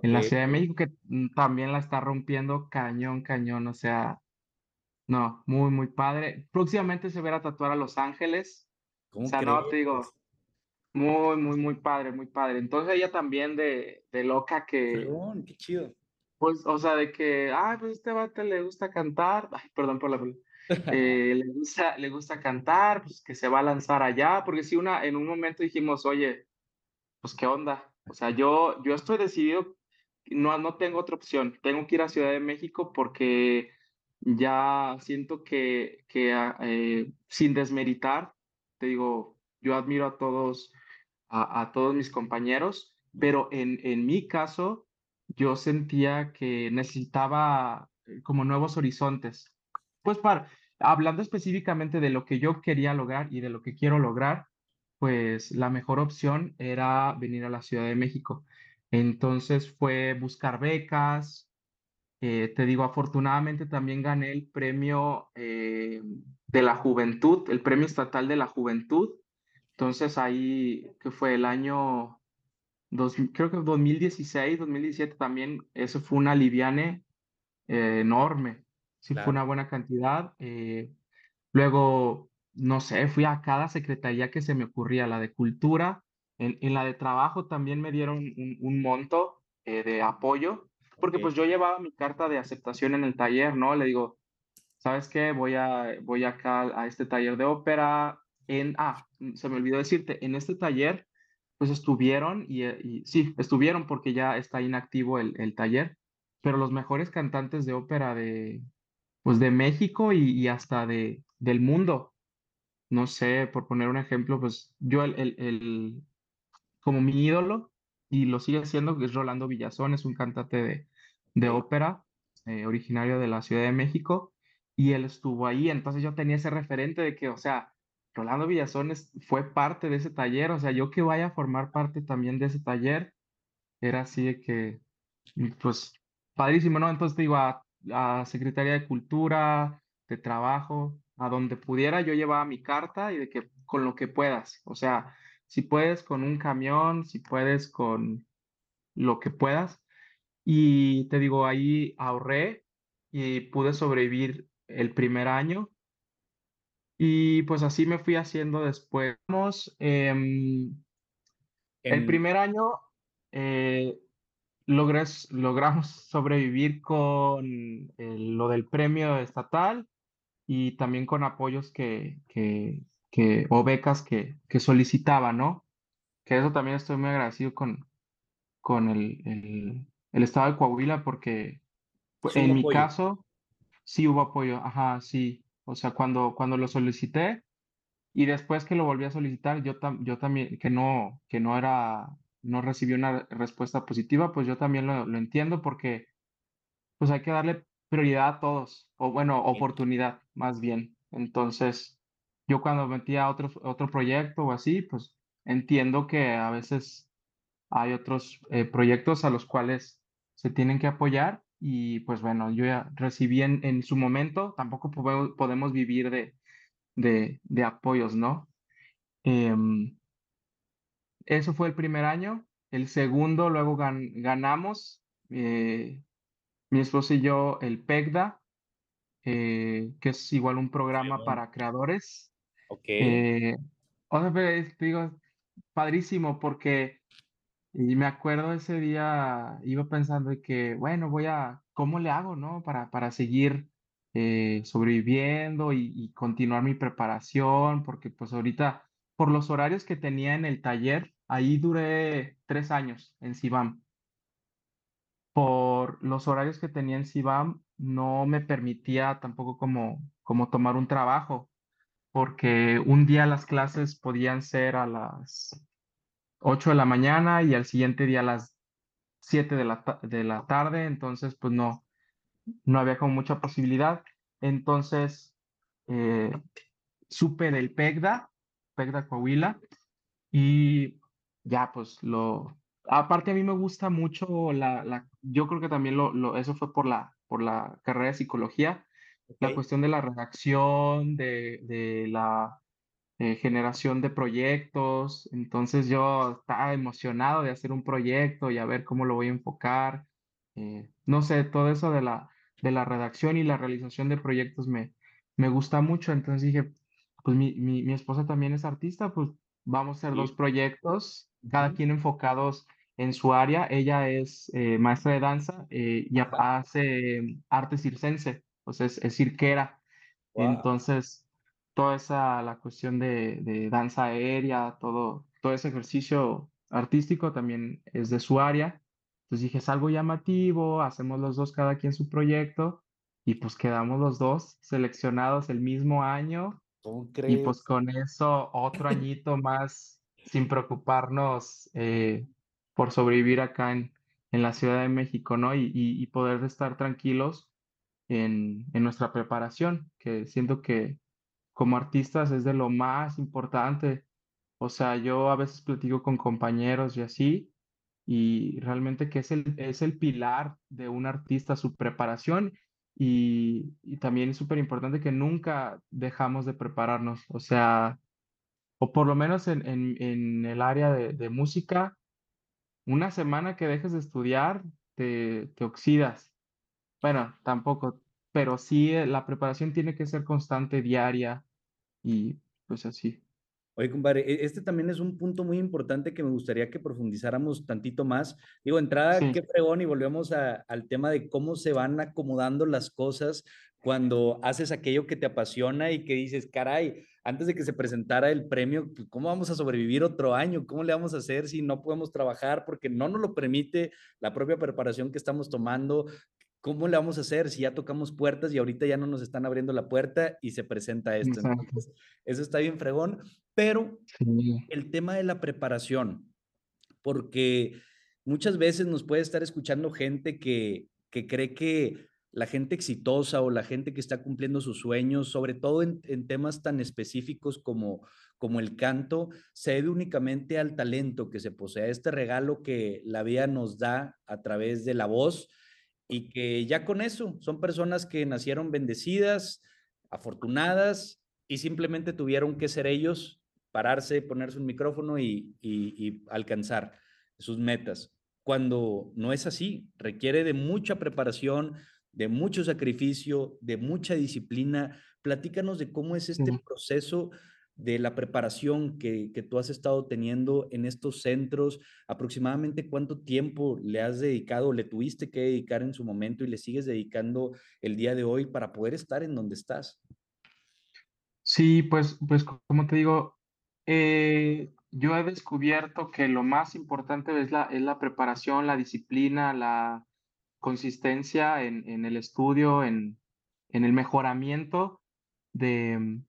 en la Ciudad de México, que también la está rompiendo cañón, cañón, o sea, no, muy, muy padre. Próximamente se verá a tatuar a Los Ángeles. ¿Cómo o sea, no, te digo, muy, muy, muy padre, muy padre. Entonces ella también de, de loca que... qué chido. Pues, o sea, de que, ay, pues este vato le gusta cantar, ay, perdón por la... Eh, le, gusta, le gusta cantar, pues que se va a lanzar allá, porque si una, en un momento dijimos, oye, pues qué onda, o sea, yo, yo estoy decidido, no, no tengo otra opción, tengo que ir a Ciudad de México porque ya siento que, que ah, eh, sin desmeritar, te digo, yo admiro a todos, a, a todos mis compañeros, pero en, en mi caso, yo sentía que necesitaba eh, como nuevos horizontes. Pues para, hablando específicamente de lo que yo quería lograr y de lo que quiero lograr, pues la mejor opción era venir a la Ciudad de México. Entonces fue buscar becas. Eh, te digo, afortunadamente también gané el premio eh, de la juventud, el premio estatal de la juventud. Entonces ahí, que fue el año, creo que 2016, 2017 también, eso fue una liviane eh, enorme. Sí, fue una buena cantidad. luego, no sé, fui a cada secretaría que se me ocurría, la de cultura, en, en la de trabajo también me dieron un, un monto de apoyo, porque pues yo llevaba mi carta de aceptación en el taller, ¿no? Le digo, ¿sabes qué? Voy, a, voy acá a este taller de ópera, en, ah, se me olvidó decirte, en este taller, pues estuvieron, y, y sí, estuvieron porque ya está inactivo el, el, taller, pero los mejores cantantes de ópera de, pues de México y, y hasta de, del mundo. No sé, por poner un ejemplo, pues yo el, el, el como mi ídolo, y lo sigue siendo, que es Rolando Villazón, es un cantante de, de ópera, eh, originario de la Ciudad de México, y él estuvo ahí, entonces yo tenía ese referente de que, o sea, Rolando Villazón fue parte de ese taller, o sea, yo que vaya a formar parte también de ese taller, era así de que, pues, padrísimo, ¿no? Entonces te digo, a, a Secretaría de Cultura, de Trabajo, a donde pudiera, yo llevaba mi carta y de que con lo que puedas, o sea, si puedes con un camión, si puedes con lo que puedas. Y te digo, ahí ahorré y pude sobrevivir el primer año. Y pues así me fui haciendo después. Eh, el primer año eh, logramos sobrevivir con lo del premio estatal y también con apoyos que, que, que, o becas que, que solicitaba, ¿no? Que eso también estoy muy agradecido con, con el, el, el estado de Coahuila porque pues, en mi caso sí hubo apoyo, ajá, sí. O sea, cuando, cuando lo solicité y después que lo volví a solicitar, yo, yo también, que no, que no era, no recibí una respuesta positiva, pues yo también lo, lo entiendo porque pues hay que darle prioridad a todos, o bueno, oportunidad más bien. Entonces, yo cuando metía otro, otro proyecto o así, pues entiendo que a veces hay otros eh, proyectos a los cuales se tienen que apoyar y pues bueno, yo ya recibí en, en su momento, tampoco podemos, vivir de, de, de, apoyos, ¿no? Em, eso fue el primer año. El segundo, luego ganamos, eh, mi esposo y yo, el PECDA, eh, que es igual un programa para creadores. Ok. Eh, o sea, te digo, padrísimo porque y me acuerdo ese día, iba pensando que, bueno, voy a, ¿cómo le hago, no? Para, para seguir eh, sobreviviendo y, y continuar mi preparación, porque pues ahorita, por los horarios que tenía en el taller, ahí duré tres años en Sibam. Por los horarios que tenía en Sibam, no me permitía tampoco como, como tomar un trabajo porque un día las clases podían ser a las 8 de la mañana y al siguiente día a las 7 de la, de la tarde, entonces pues no, no había como mucha posibilidad. Entonces eh, supe del PEGDA, PEGDA Coahuila, y ya pues lo... Aparte a mí me gusta mucho la, la yo creo que también lo, lo, eso fue por la, por la carrera de psicología, la cuestión de la redacción, de, de la eh, generación de proyectos. Entonces yo estaba emocionado de hacer un proyecto y a ver cómo lo voy a enfocar. Eh, no sé, todo eso de la, de la redacción y la realización de proyectos me, me gusta mucho. Entonces dije, pues mi, mi, mi esposa también es artista, pues vamos a hacer dos proyectos, cada quien enfocados en su área. Ella es eh, maestra de danza y hace arte circense, o sea, es, cirquera. Entonces, toda esa, la cuestión de, de, danza aérea, todo, todo ese ejercicio artístico también es de su área. Entonces dije, es algo llamativo, hacemos los dos cada quien su proyecto y pues quedamos los dos seleccionados el mismo año. Y pues con eso otro añito más sin preocuparnos eh, por sobrevivir acá en, en, la Ciudad de México, ¿no? Y, y, poder estar tranquilos en, en, nuestra preparación, que siento que como artistas es de lo más importante. O sea, yo a veces platico con compañeros y así, y realmente que es el, es el pilar de un artista, su preparación, y, y también es súper importante que nunca dejamos de prepararnos, o sea, o por lo menos en, en, en el área de, de, música, una semana que dejes de estudiar, te, te oxidas. Bueno, tampoco, pero sí eh, la preparación tiene que ser constante, diaria, y pues así. Oye, compadre, e, este también es un punto muy importante que me gustaría que profundizáramos tantito más. Digo, entrada, qué fregón, y volvemos a, al tema de cómo se van acomodando las cosas cuando haces aquello que te apasiona y que dices, caray, antes de que se presentara el premio, pues, ¿cómo vamos a sobrevivir otro año? ¿Cómo le vamos a hacer si no podemos trabajar? Porque no nos lo permite la propia preparación que estamos tomando, ¿cómo le vamos a hacer si ya tocamos puertas y ahorita ya no nos están abriendo la puerta y se presenta esto? Entonces, eso está bien fregón, pero el tema de la preparación, porque muchas veces nos puede estar escuchando gente que, que cree que la gente exitosa o la gente que está cumpliendo sus sueños, sobre todo en, temas tan específicos como, como el canto, se debe únicamente al talento que se posee, a este regalo que la vida nos da a través de la voz, y que ya con eso son personas que nacieron bendecidas, afortunadas y simplemente tuvieron que ser ellos, pararse, ponerse un micrófono y, y, alcanzar sus metas. Cuando no es así, requiere de mucha preparación, de mucho sacrificio, de mucha disciplina. Platícanos de cómo es este proceso de la preparación que, que, tú has estado teniendo en estos centros, aproximadamente cuánto tiempo le has dedicado, le tuviste que dedicar en su momento y le sigues dedicando el día de hoy para poder estar en donde estás. Sí, pues, pues como te digo, eh, yo he descubierto que lo más importante es la, es la preparación, la disciplina, la consistencia en, en el estudio, en, en el mejoramiento de,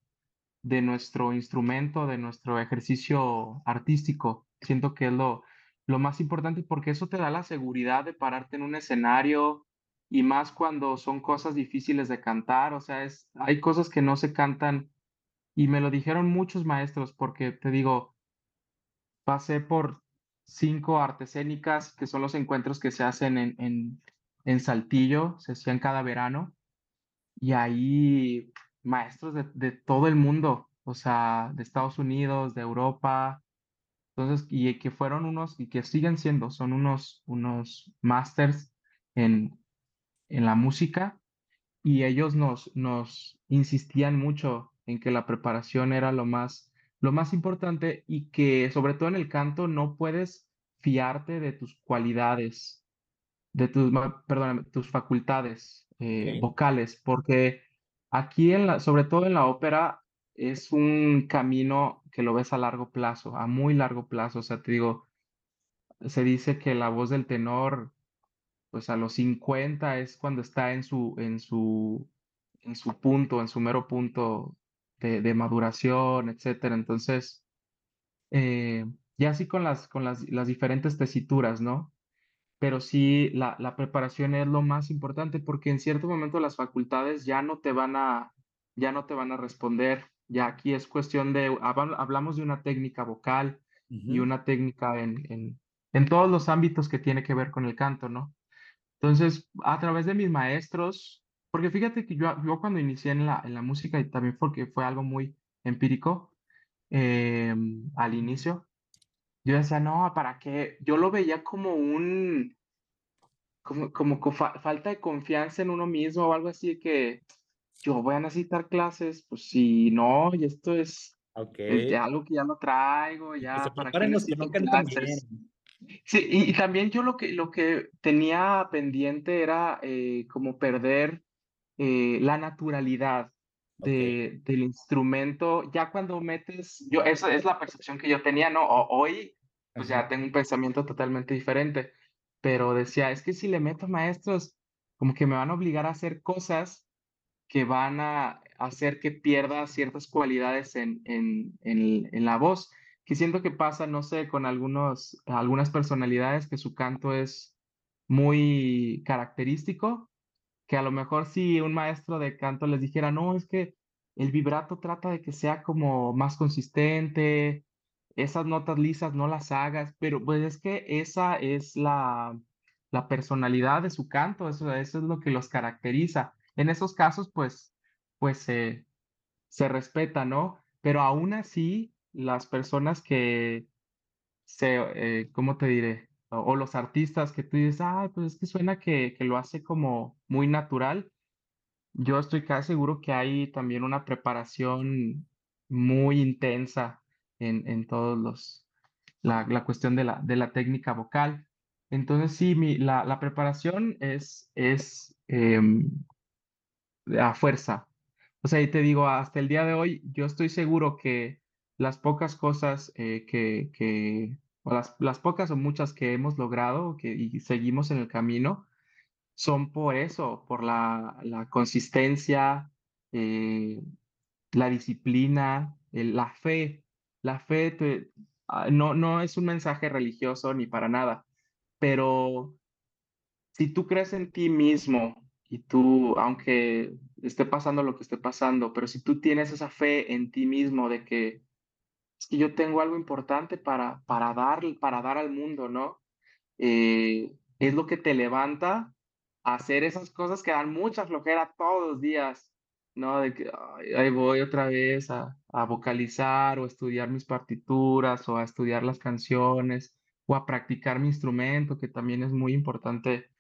de nuestro instrumento, de nuestro ejercicio artístico. Siento que es lo, lo más importante porque eso te da la seguridad de pararte en un escenario y más cuando son cosas difíciles de cantar, o sea, es, hay cosas que no se cantan y me lo dijeron muchos maestros porque te digo, pasé por cinco artescénicas que son los encuentros que se hacen en, en, en Saltillo, se hacían cada verano y ahí maestros de, de, todo el mundo, o sea, de Estados Unidos, de Europa, entonces, y que fueron unos, y que siguen siendo, son unos, unos masters en, en la música, y ellos nos, nos insistían mucho en que la preparación era lo más, lo más importante y que sobre todo en el canto no puedes fiarte de tus cualidades, de tus, perdóname, tus facultades eh, vocales, porque Aquí, en la, sobre todo en la ópera, es un camino que lo ves a largo plazo, a muy largo plazo. O sea, te digo, se dice que la voz del tenor, pues a los 50 es cuando está en su, en su, en su punto, en su mero punto de, maduración, etcétera. Entonces, eh, ya así con las, con las, las diferentes tesituras, ¿no? Pero sí, la, la preparación es lo más importante porque en cierto momento las facultades ya no te van a, ya no te van a responder. Ya aquí es cuestión de, hablamos de una técnica vocal y una técnica en, en, en todos los ámbitos que tiene que ver con el canto, ¿no? Entonces, a través de mis maestros, porque fíjate que yo, yo cuando inicié en la, en la música y también porque fue algo muy empírico em, al inicio, yo decía, no, ¿para qué? Yo lo veía como un, como, como falta de confianza en uno mismo o algo así que yo voy a necesitar clases, pues si no, y esto es, algo que ya no traigo, ya, ¿para clases? Sí, y, también yo lo que, lo que tenía pendiente era eh, como perder eh, la naturalidad de, del instrumento. Ya cuando metes, yo, esa es la percepción que yo tenía, ¿no? hoy, pues ya tengo un pensamiento totalmente diferente, pero decía, es que si le meto maestros, como que me van a obligar a hacer cosas que van a hacer que pierda ciertas cualidades en, en, en, en la voz que siento que pasa, no sé, con algunos, algunas personalidades que su canto es muy característico, que a lo mejor si un maestro de canto les dijera, no, es que el vibrato trata de que sea como más consistente, esas notas lisas no las hagas, pero pues es que esa es la, la personalidad de su canto, eso, eso es lo que los caracteriza. En esos casos, pues, pues se, respeta, ¿no? Pero aún así, las personas que se, eh, ¿cómo te diré? O, los artistas que tú dices, ah, pues es que suena que, que lo hace como muy natural. Yo estoy casi seguro que hay también una preparación muy intensa en, en todos los, la, la cuestión de la, de la técnica vocal. Entonces, sí, mi, la, la preparación es, es em, a fuerza. O sea, y te digo, hasta el día de hoy, yo estoy seguro que las pocas cosas eh, que, que, o las, las, pocas o muchas que hemos logrado que, y seguimos en el camino, son por eso, por la, la consistencia, eh, la disciplina, la fe. La fe ah, no, no es un mensaje religioso ni para nada, pero si tú crees en ti mismo y tú, aunque esté pasando lo que esté pasando, pero si tú tienes esa fe en ti mismo de que es que yo tengo algo importante para, para, dar, para dar al mundo, ¿no? Eh, es lo que te levanta a hacer esas cosas que dan mucha flojera todos los días, ¿no? De que ahí voy otra vez a, a, vocalizar o a estudiar mis partituras o a estudiar las canciones o a practicar mi instrumento, que también es muy importante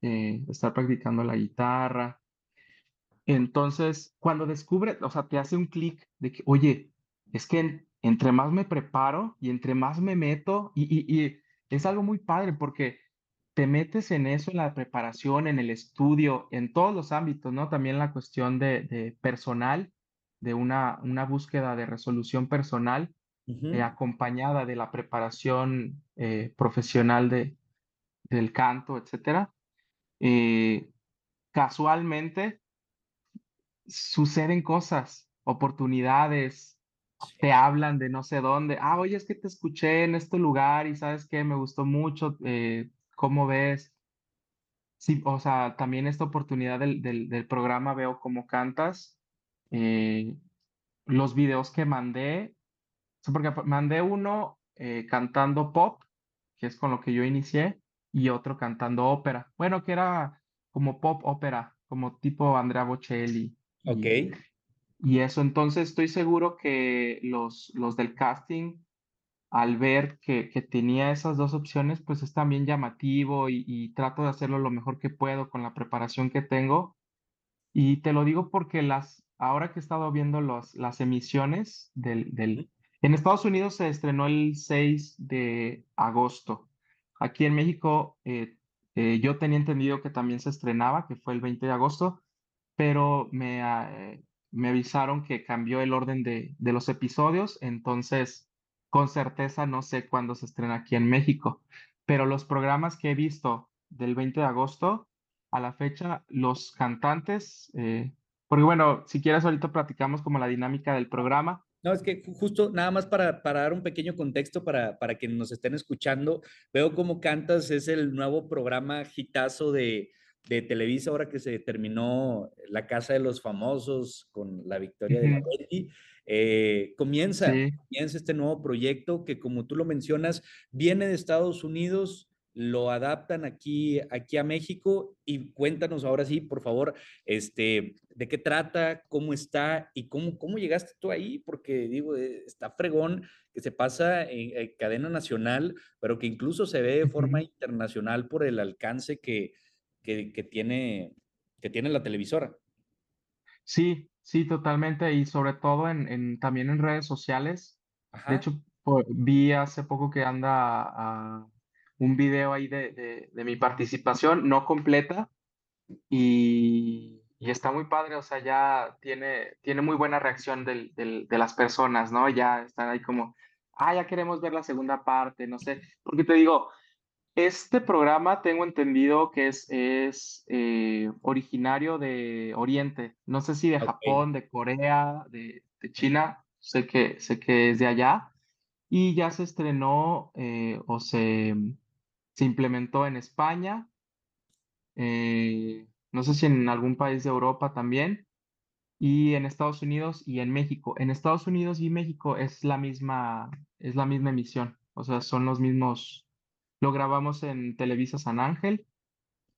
eh, estar practicando la guitarra. Entonces, cuando descubre, o sea, te hace un clic de que, oye, es que entre más me preparo y entre más me meto, y, es algo muy padre porque te metes en eso, en la preparación, en el estudio, en todos los ámbitos, ¿no? También la cuestión de, personal, de una, una búsqueda de resolución personal, eh, acompañada de la preparación eh, profesional de, del canto, etcétera. Eh, casualmente suceden cosas, oportunidades, te hablan de no sé dónde, ah, oye, es que te escuché en este lugar y sabes que me gustó mucho, eh, ¿cómo ves? Sí, o sea, también esta oportunidad del, del, programa Veo cómo cantas, eh, los videos que mandé, porque mandé uno eh, cantando pop, que es con lo que yo inicié, y otro cantando ópera. Bueno, que era como pop ópera, como tipo Andrea Bocelli. Ok. Eso, entonces estoy seguro que los, los del casting, al ver que, que tenía esas dos opciones, pues es también llamativo y, trato de hacerlo lo mejor que puedo con la preparación que tengo. Y te lo digo porque las, ahora que he estado viendo los, las emisiones del, del, en Estados Unidos se estrenó el 6 de agosto. Aquí en México, eh, eh, yo tenía entendido que también se estrenaba, que fue el 20 de agosto, pero me, eh, me avisaron que cambió el orden de, de los episodios, entonces con certeza no sé cuándo se estrena aquí en México, pero los programas que he visto del 20 de agosto a la fecha, los cantantes, eh, Porque bueno, si quieres ahorita platicamos como la dinámica del programa. No, es que justo nada más para, para dar un pequeño contexto para, para que nos estén escuchando, veo cómo cantas es el nuevo programa hitazo de, de Televisa ahora que se terminó La Casa de los Famosos con la victoria de la Betty. Eh, comienza, Sí, comienza este nuevo proyecto que como tú lo mencionas, viene de Estados Unidos, lo adaptan aquí, aquí a México y cuéntanos ahora sí, por favor, este, de qué trata, cómo está y cómo, cómo llegaste tú ahí, porque digo, eh, está fregón que se pasa en, en cadena nacional, pero que incluso se ve de forma internacional por el alcance que, que, que tiene, que tiene la televisora. Sí, sí, totalmente. Y sobre todo en, en- también en redes sociales. De Ajá, hecho, po- vi hace poco que anda ah, un video ahí de, de, de mi participación, no completa, y, y está muy padre. O sea, ya tiene, tiene muy buena reacción del, del- de las personas, ¿no? Ya están ahí como, ah, ya queremos ver la segunda parte, no sé. Porque te digo, este programa tengo entendido que es, es eh, originario de Oriente. No sé si de ok. Japón, de Corea, de, de China. Sé que, sé que es de allá. Y ya se estrenó eh, o se, se implementó en España. eh, no sé si en algún país de Europa también. Y en Estados Unidos y en México. En Estados Unidos y México es la misma, es la misma emisión. O sea, son los mismos. Lo grabamos en Televisa San Ángel.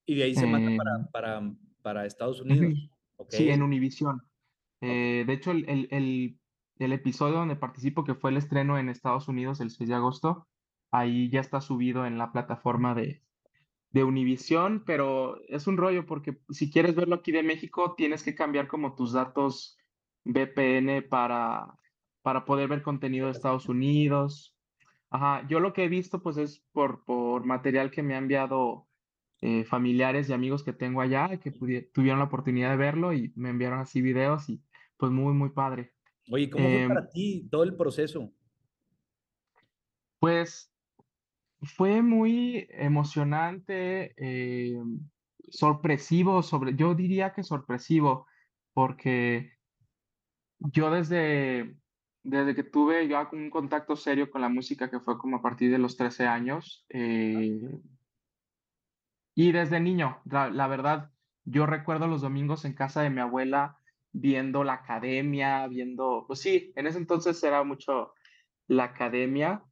Y de ahí se manda eh, para, para, para Estados Unidos. Sí, en Univisión. Eh, de hecho, el, el, el, el episodio donde participo, que fue el estreno en Estados Unidos el 6 de agosto, ahí ya está subido en la plataforma de, de Univisión, pero es un rollo porque si quieres verlo aquí de México, tienes que cambiar como tus datos VPN para, para poder ver contenido de Estados Unidos. Ajá, yo lo que he visto pues es por, por material que me ha enviado eh, familiares y amigos que tengo allá que tuvieron la oportunidad de verlo y me enviaron así videos y pues muy, muy padre. Oye, ¿cómo fue Em, para ti todo el proceso? pues fue muy emocionante, em, sorpresivo, sobre, yo diría que sorpresivo, porque yo desde, desde que tuve ya un contacto serio con la música, que fue como a partir de los 13 años, eh, Y desde niño, la, la verdad, yo recuerdo los domingos en casa de mi abuela viendo la academia, viendo, pues sí, en ese entonces era mucho la academia,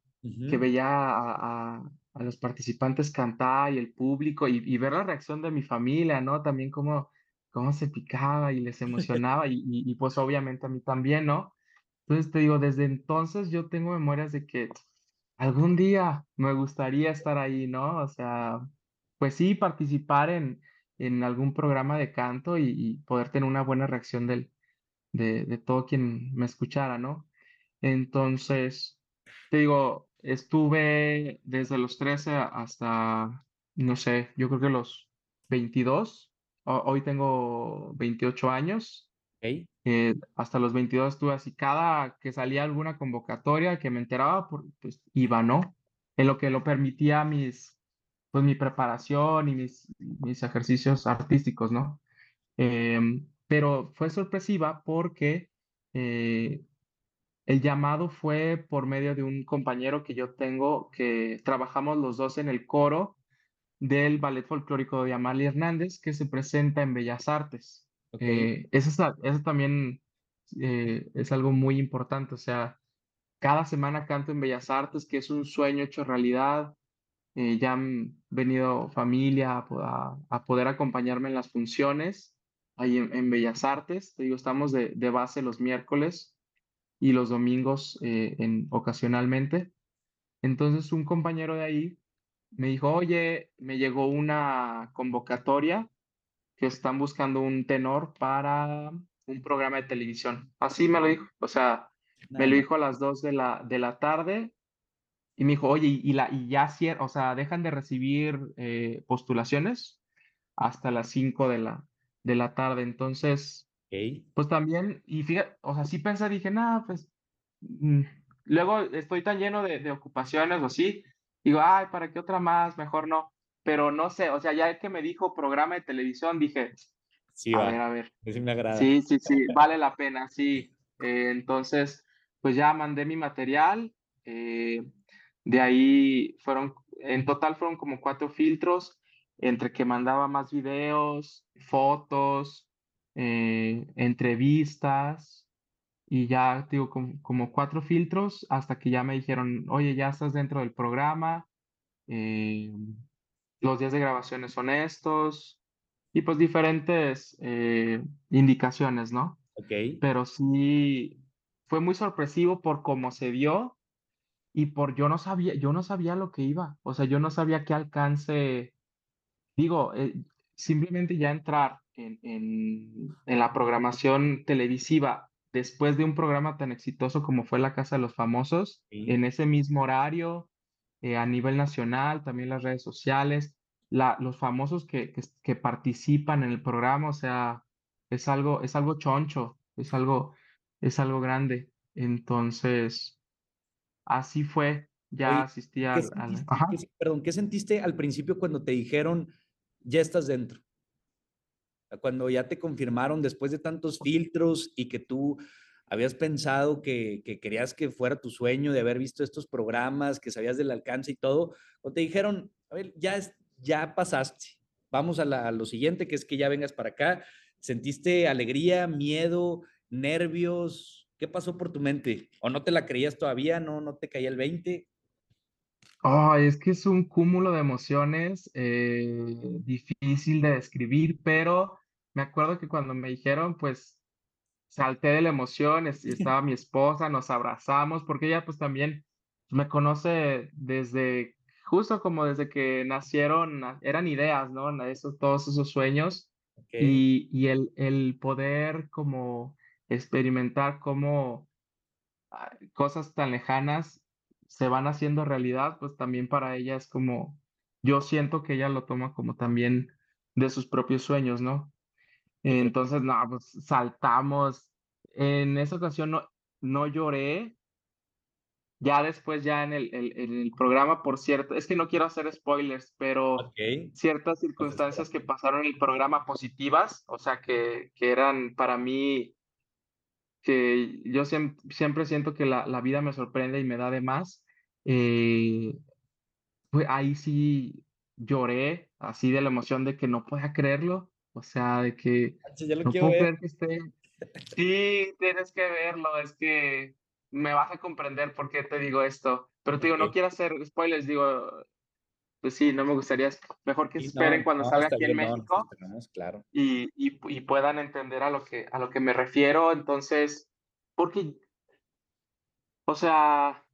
que veía a, a- a los participantes cantar y el público y, y ver la reacción de mi familia, ¿no? También cómo, cómo se picaba y les emocionaba y, y, y pues obviamente a mí también, ¿no? Entonces te digo, desde entonces yo tengo memorias de que algún día me gustaría estar ahí, ¿no? O sea, pues sí, participar en, en algún programa de canto y, poder tener una buena reacción de, de todo quien me escuchara, ¿no? Entonces, te digo, estuve desde los 13 hasta, no sé, yo creo que los 22. Ho- Hoy tengo 28 años. Hasta los 22 estuve así. Cada que salía alguna convocatoria que me enteraba, pues iba, ¿no? En lo que lo permitía mis, pues mi preparación y mis, mis ejercicios artísticos, ¿no? Em, pero fue sorpresiva porque eh, el llamado fue por medio de un compañero que yo tengo, que trabajamos los dos en el coro del Ballet Folclórico de Amalia Hernández, que se presenta en Bellas Artes. Ok. Eh, eso, es- eso también eh, es algo muy importante, o sea, cada semana canto en Bellas Artes, que es un sueño hecho realidad. Eh, ya han venido familia a, po- a- a poder acompañarme en las funciones ahí en, en Bellas Artes. Te digo, estamos de, de base los miércoles y los domingos eh, en, ocasionalmente. Entonces un compañero de ahí me dijo, oye, me llegó una convocatoria que están buscando un tenor para un programa de televisión. Así me lo dijo, o sea, me lo dijo a las 2 de la, de la tarde y me dijo, oye, y, la, y ya cier- o sea, dejan de recibir eh, postulaciones hasta las 5 de la, de la tarde. Entonces, pues también, y fíjate, o sea, sí pensé, dije, nada, pues, mm, luego estoy tan lleno de, de ocupaciones o así, digo, ay, ¿para qué otra más? Mejor no. Pero no sé, o sea, ya que me dijo programa de televisión, dije, Sí, a ver, a ver. Sí, me agrada. Sí, sí, sí, vale la pena, sí. Eh, entonces, pues ya mandé mi material. Eh, de ahí fueron, en total fueron como cuatro filtros, entre que mandaba más videos, fotos, eh, entrevistas, y ya digo, como, como, cuatro filtros hasta que ya me dijeron, oye, ya estás dentro del programa, los días de grabaciones son estos, y pues diferentes eh, indicaciones, ¿no? Ok. Pero sí fue muy sorpresivo por cómo se dio y por yo no sabía, yo no sabía lo que iba, o sea, yo no sabía qué alcance, digo, eh, simplemente ya entrar en, en, en, la programación televisiva después de un programa tan exitoso como fue La Casa de los Famosos, en ese mismo horario, eh, a nivel nacional, también las redes sociales, los famosos que, que, participan en el programa, o sea, es algo, es algo choncho, es algo, es algo grande. Entonces, así fue, ya asistía al... perdón, ¿qué sentiste al principio cuando te dijeron, ya estás dentro? Cuando ya te confirmaron después de tantos filtros y que tú habías pensado que, que, querías que fuera tu sueño de haber visto estos programas, que sabías del alcance y todo, o te dijeron, a ver, ya, es, ya pasaste. Vamos a, lo siguiente, que es que ya vengas para acá. ¿Sentiste alegría, miedo, nervios? ¿Qué pasó por tu mente? ¿O no te la creías todavía? ¿No, no te caía el 20? Oh, es que es un cúmulo de emociones eh, difícil de describir, pero me acuerdo que cuando me dijeron, pues salté de la emoción, estaba mi esposa, nos abrazamos, porque ella pues también me conoce desde justo como desde que nacieron, eran ideas, ¿no? Eso, todos esos sueños y, y el, el, poder como experimentar cómo ah, cosas tan lejanas se van haciendo realidad, pues también para ella es como, yo siento que ella lo toma como también de sus propios sueños, ¿no? Entonces, no, pues saltamos. En esa ocasión no, no lloré, ya después, ya en el, el, programa, por cierto, es que no quiero hacer spoilers, pero ciertas circunstancias que pasaron en el programa positivas, o sea, que, que eran para mí, que yo siempre, siento que la, la, vida me sorprende y me da de más. Eh, pues ahí sí lloré, así de la emoción de que no podía creerlo, o sea, de que no puedo creer que esté. Sí, tienes que verlo, es que me vas a comprender por qué te digo esto. Pero te digo, no quiero hacer spoilers, digo, pues sí, no me gustaría, mejor que esperen cuando salga aquí en México claro. y, y, y, puedan entender a lo, que, a lo que me refiero. Entonces, porque, o sea,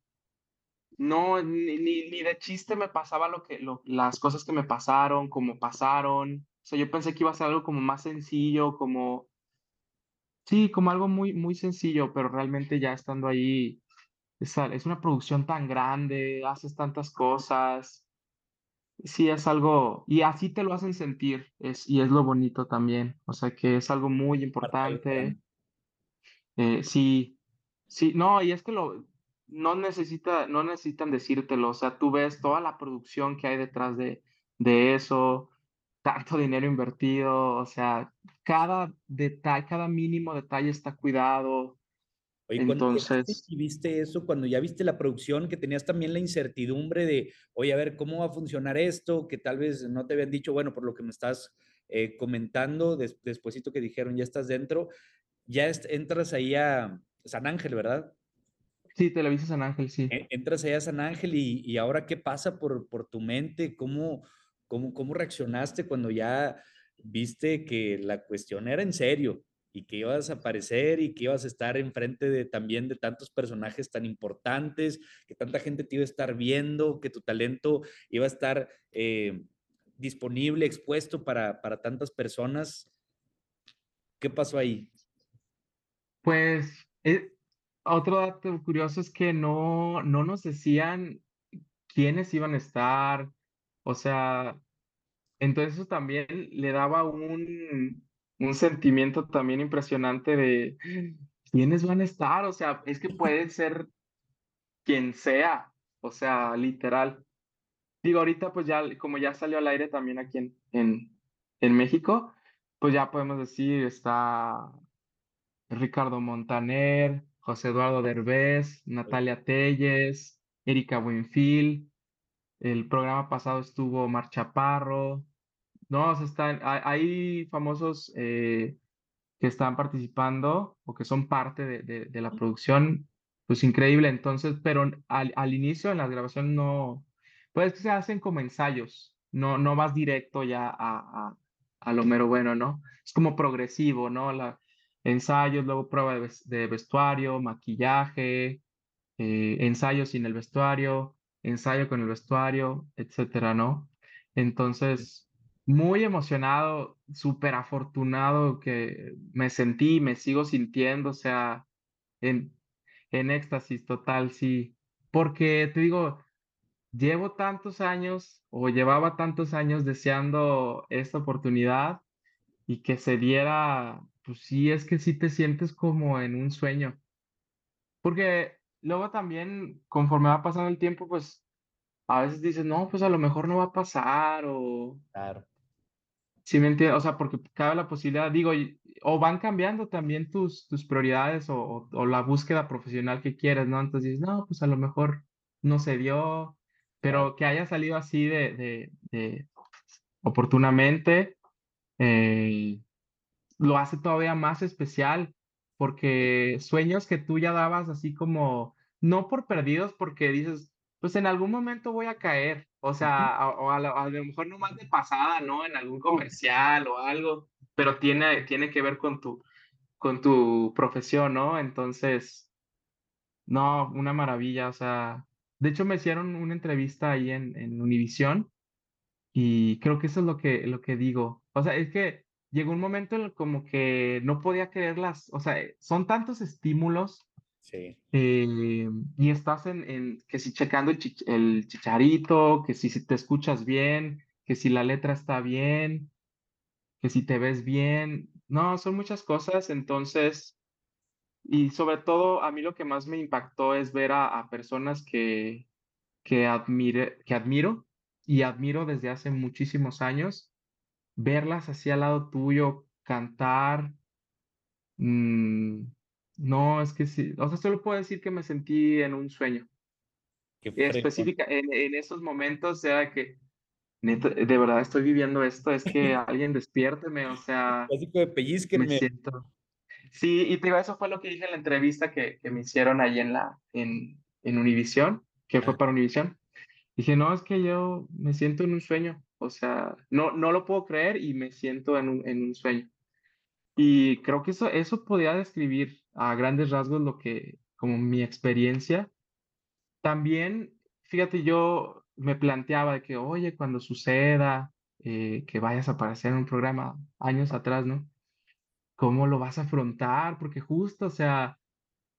no, ni, ni, de chiste me pasaba lo que, lo, las cosas que me pasaron, como pasaron. Sea, yo pensé que iba a ser algo como más sencillo, como Sí, como algo muy, muy sencillo, pero realmente ya estando ahí, es, es una producción tan grande, haces tantas cosas. Sí, es algo, y así te lo hacen sentir, es, y es lo bonito también. O sea que es algo muy importante. Eh, sí, sí, no, y es que lo, no necesita, no necesitan decírtelo. O sea, tú ves toda la producción que hay detrás de, de eso tanto dinero invertido, o sea, cada detalle, cada mínimo detalle está cuidado. Oye, Entonces, y viste eso, cuando ya viste la producción, que tenías también la incertidumbre de, oye, a ver, ¿cómo va a funcionar esto? Que tal vez no te habían dicho, bueno, por lo que me estás eh, comentando, des despuésito que dijeron, ya estás dentro, ya entras ahí a San Ángel, ¿verdad? Sí, Televisa San Ángel, sí. E, entras ahí a San Ángel y, y ahora, ¿qué pasa por, por tu mente? ¿Cómo, ¿Cómo, cómo reaccionaste cuando ya viste que la cuestión era en serio y que ibas a aparecer y que ibas a estar enfrente de también de tantos personajes tan importantes, que tanta gente te iba a estar viendo, que tu talento iba a estar eh, disponible, expuesto para, para tantas personas? ¿Qué pasó ahí? Pues eh, otro dato curioso es que no, no nos decían quiénes iban a estar, o sea, entonces eso también le daba un, un sentimiento también impresionante de quiénes van a estar, o sea, es que puede ser quien sea, o sea, literal. Digo, ahorita pues ya, como ya salió al aire también aquí en, en, en México, pues ya podemos decir, está Ricardo Montaner, José Eduardo Derbez, Natalia Telles, Erika Buenfil. El programa pasado estuvo Mar Chaparro. No, están, hay, famosos eh, que están participando o que son parte de, la producción. Pues increíble. Entonces, pero al, al inicio en la grabación no, pues que se hacen como ensayos. No, no vas directo ya a, a, lo mero bueno, ¿no? Es como progresivo, ¿no? La, ensayos, luego prueba de, vestuario, maquillaje, eh, ensayos sin el vestuario, ensayo con el vestuario, etcétera, ¿no? Entonces, muy emocionado, súper afortunado que me sentí, me sigo sintiendo, o sea, en, en éxtasis total, sí. Porque te digo, llevo tantos años o llevaba tantos años deseando esta oportunidad y que se diera pues sí, es que sí te sientes como en un sueño. Porque luego también, conforme va pasando el tiempo, pues a veces dices, no, pues a lo mejor no va a pasar o... Claro. Sí, me entiendes, o sea, porque cabe la posibilidad, digo, o van cambiando también tus, tus prioridades o, o, la búsqueda profesional que quieres, ¿no? Entonces dices, no, pues a lo mejor no se dio, pero que haya salido así de, de, de oportunamente, eh, lo hace todavía más especial, porque sueños que tú ya dabas así como, no por perdidos, porque dices, pues en algún momento voy a caer, o sea, o a, lo, mejor no más de pasada, ¿no? En algún comercial o algo, pero tiene, tiene que ver con tu, con tu profesión, ¿no? Entonces, no, una maravilla, o sea, de hecho me hicieron una entrevista ahí en, en Univisión y creo que eso es lo que, lo que digo, o sea, es que llegó un momento en el como que no podía creerlas, o sea, eh, son tantos estímulos. Sí. Eh, y estás en, en, que si checando el, el chicharito, que si, si, te escuchas bien, que si la letra está bien, que si te ves bien. No, son muchas cosas, entonces, y sobre todo a mí lo que más me impactó es ver a, a personas que, que, admire, que admiro y admiro desde hace muchísimos años verlas así al lado tuyo, cantar. Mm, no, es que sí, o sea, solo puedo decir que me sentí en un sueño. Específica, en, en, esos momentos, sea, que de verdad estoy viviendo esto, es que alguien despiérteme, o sea, de me siento. Sí, y te digo, eso fue lo que dije en la entrevista que, que me hicieron ahí en la, en, en Univisión, que fue para Univisión. Dije, no, es que yo me siento en un sueño, o sea, no, no lo puedo creer y me siento en un, en un sueño. Y creo que eso, eso podría describir a grandes rasgos lo que, como mi experiencia. También, fíjate, yo me planteaba de que, oye, cuando suceda eh, que vayas a aparecer en un programa años atrás, ¿no? ¿Cómo lo vas a afrontar? Porque justo, o sea,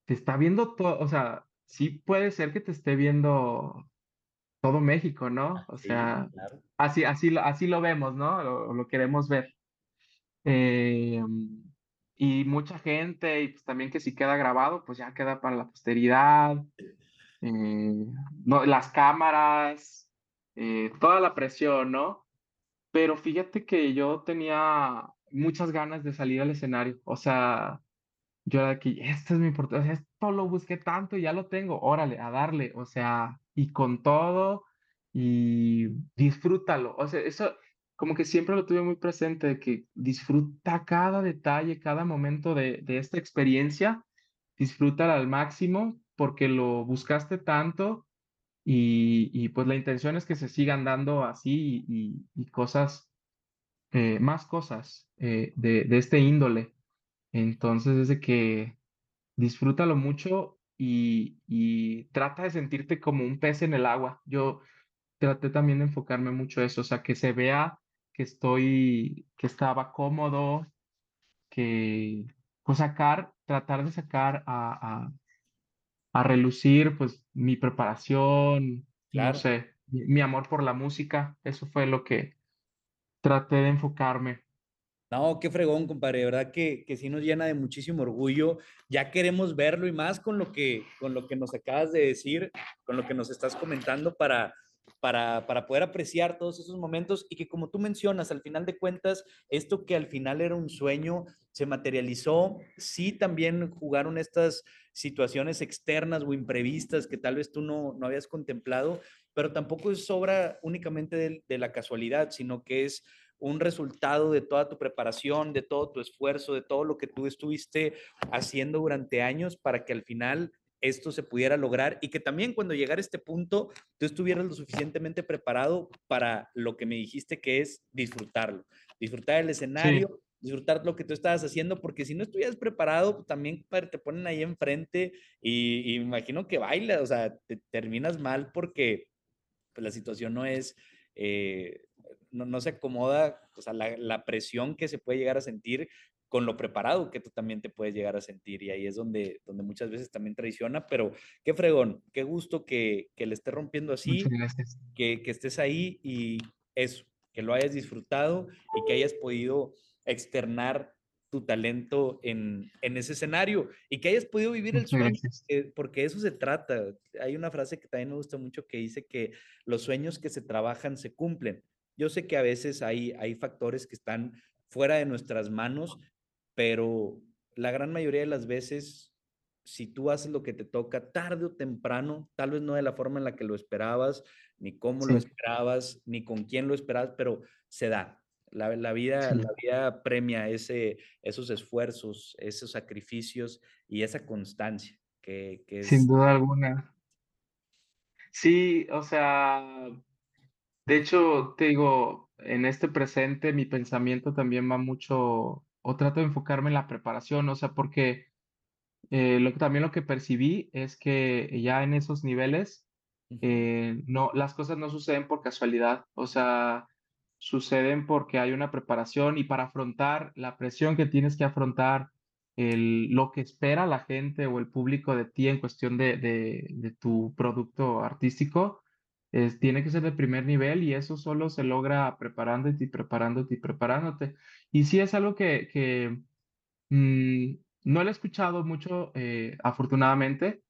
te está viendo todo, o sea, sí puede ser que te esté viendo todo México, ¿no? O sea, así, así, así lo vemos, ¿no? Lo, lo queremos ver. Eh, y mucha gente, y pues también que si queda grabado, pues ya queda para la posteridad. Eh, no, las cámaras, eh, toda la presión, ¿no? Pero fíjate que yo tenía muchas ganas de salir al escenario. O sea, yo era que esta es mi oportunidad, esto lo busqué tanto y ya lo tengo, órale, a darle, o sea, y con todo y disfrútalo. O sea, eso como que siempre lo tuve muy presente, de que disfruta cada detalle, cada momento de, de esta experiencia, disfrútala al máximo porque lo buscaste tanto y, y, pues la intención es que se sigan dando así y, y cosas, eh, más cosas eh, de, de este índole. Entonces es de que disfrútalo mucho y, y trata de sentirte como un pez en el agua. Yo traté también de enfocarme mucho eso, o sea, que se vea que estoy, que estaba cómodo, que, pues sacar, tratar de sacar a, a, a relucir, pues, mi preparación, no sé, mi, mi amor por la música, eso fue lo que traté de enfocarme. No, qué fregón, compadre, de verdad que, que sí nos llena de muchísimo orgullo. Ya queremos verlo y más con lo que, con lo que nos acabas de decir, con lo que nos estás comentando para, para, para poder apreciar todos esos momentos y que como tú mencionas, al final de cuentas, esto que al final era un sueño se materializó, sí también jugaron estas situaciones externas o imprevistas que tal vez tú no, no habías contemplado, pero tampoco es obra únicamente de, de la casualidad, sino que es un resultado de toda tu preparación, de todo tu esfuerzo, de todo lo que tú estuviste haciendo durante años para que al final esto se pudiera lograr y que también cuando llegara a este punto tú estuvieras lo suficientemente preparado para lo que me dijiste que es disfrutarlo, disfrutar el escenario, disfrutar lo que tú estabas haciendo, porque si no estuvieras preparado, también te ponen ahí enfrente y, me imagino que baila, o sea, te terminas mal porque pues, la situación no es, eh, no, no, se acomoda, o sea, la, la, presión que se puede llegar a sentir con lo preparado que tú también te puedes llegar a sentir. Y ahí es donde, donde muchas veces también traiciona, pero qué fregón, qué gusto que, que le estés rompiendo así, que, que estés ahí y eso, que lo hayas disfrutado y que hayas podido externar tu talento en, en, ese escenario y que hayas podido vivir el sueño, porque eso se trata. Hay una frase que también me gusta mucho que dice que los sueños que se trabajan se cumplen. Yo sé que a veces hay, hay factores que están fuera de nuestras manos, pero la gran mayoría de las veces, si tú haces lo que te toca tarde o temprano, tal vez no de la forma en la que lo esperabas, ni cómo lo esperabas, ni con quién lo esperabas, pero se da. La, la vida, la vida premia ese, esos esfuerzos, esos sacrificios y esa constancia que, que es... Sin duda alguna. Sí, o sea, de hecho, te digo, en este presente mi pensamiento también va mucho o trato de enfocarme en la preparación, o sea, porque eh, lo, también lo que percibí es que ya en esos niveles, eh, no, las cosas no suceden por casualidad, o sea, suceden porque hay una preparación y para afrontar la presión que tienes que afrontar, el, lo que espera la gente o el público de ti en cuestión de, de, de tu producto artístico, tiene que ser de primer nivel y eso solo se logra preparándote y preparándote y preparándote. Y sí es algo que, que mm, no lo he escuchado mucho, eh, afortunadamente,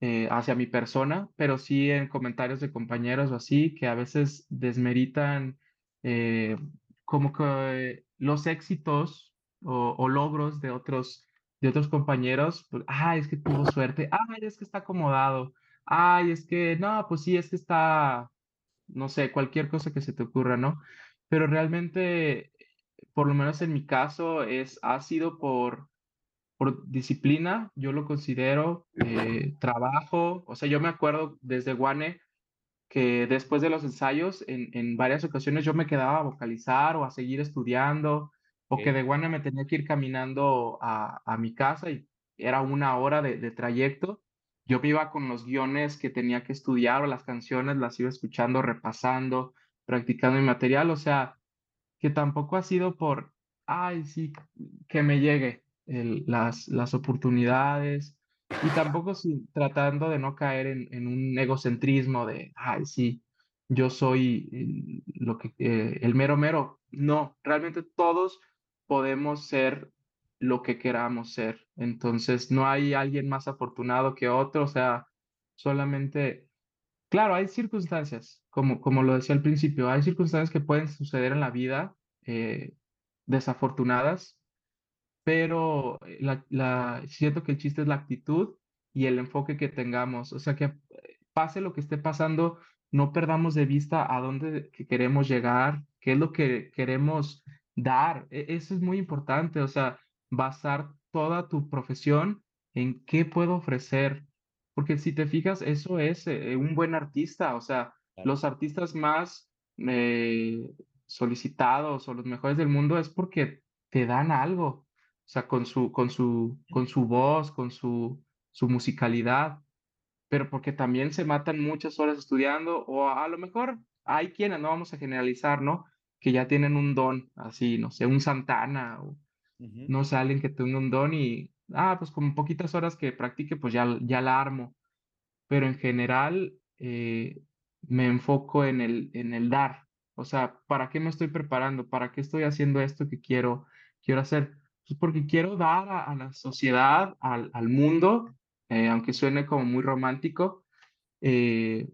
eh, hacia mi persona, pero sí en comentarios de compañeros o así, que a veces desmeritan eh, como que los éxitos o, logros de otros, de otros compañeros. Pues, ah, es que tuvo suerte, ah, es que está acomodado, ay, es que, no, pues sí, es que está, no sé, cualquier cosa que se te ocurra, ¿no? Pero realmente, por lo menos en mi caso, es, ha sido por, por disciplina, yo lo considero, eh, trabajo, o sea, yo me acuerdo desde Guane que después de los ensayos, en, en, varias ocasiones yo me quedaba a vocalizar o a seguir estudiando, o que de Guane me tenía que ir caminando a, a mi casa y era una hora de, de trayecto yo me iba con los guiones que tenía que estudiar o las canciones, las iba escuchando, repasando, practicando mi material, o sea, que tampoco ha sido por, ay, sí, que me llegue las, las oportunidades, y tampoco sí, tratando de no caer en, en, un egocentrismo de, ay, sí, yo soy lo que, eh, el mero mero. No, realmente todos podemos ser lo que queramos ser. Entonces, no hay alguien más afortunado que otro, o sea, solamente, claro, hay circunstancias, como, como lo decía al principio, hay circunstancias que pueden suceder en la vida eh, desafortunadas, pero la, la, siento que el chiste es la actitud y el enfoque que tengamos, o sea, que pase lo que esté pasando, no perdamos de vista a dónde queremos llegar, qué es lo que queremos dar. E, eso es muy importante, o sea, basar toda tu profesión en qué puedo ofrecer. Porque si te fijas, eso es eh, un buen artista. O sea, los artistas más eh, solicitados o los mejores del mundo es porque te dan algo. O sea, con su, con su, con su voz, con su, su musicalidad. Pero porque también se matan muchas horas estudiando o a, lo mejor hay quienes, no vamos a generalizar, ¿no? Que ya tienen un don, así, no sé, un Santana o no sé, alguien que tenga un don y, ah, pues con poquitas horas que practique, pues ya, ya la armo. Pero en general eh, me enfoco en el, en el dar. O sea, ¿para qué me estoy preparando? ¿Para qué estoy haciendo esto que quiero, quiero hacer? Pues porque quiero dar a, la sociedad, al, al mundo, eh, aunque suene como muy romántico, eh,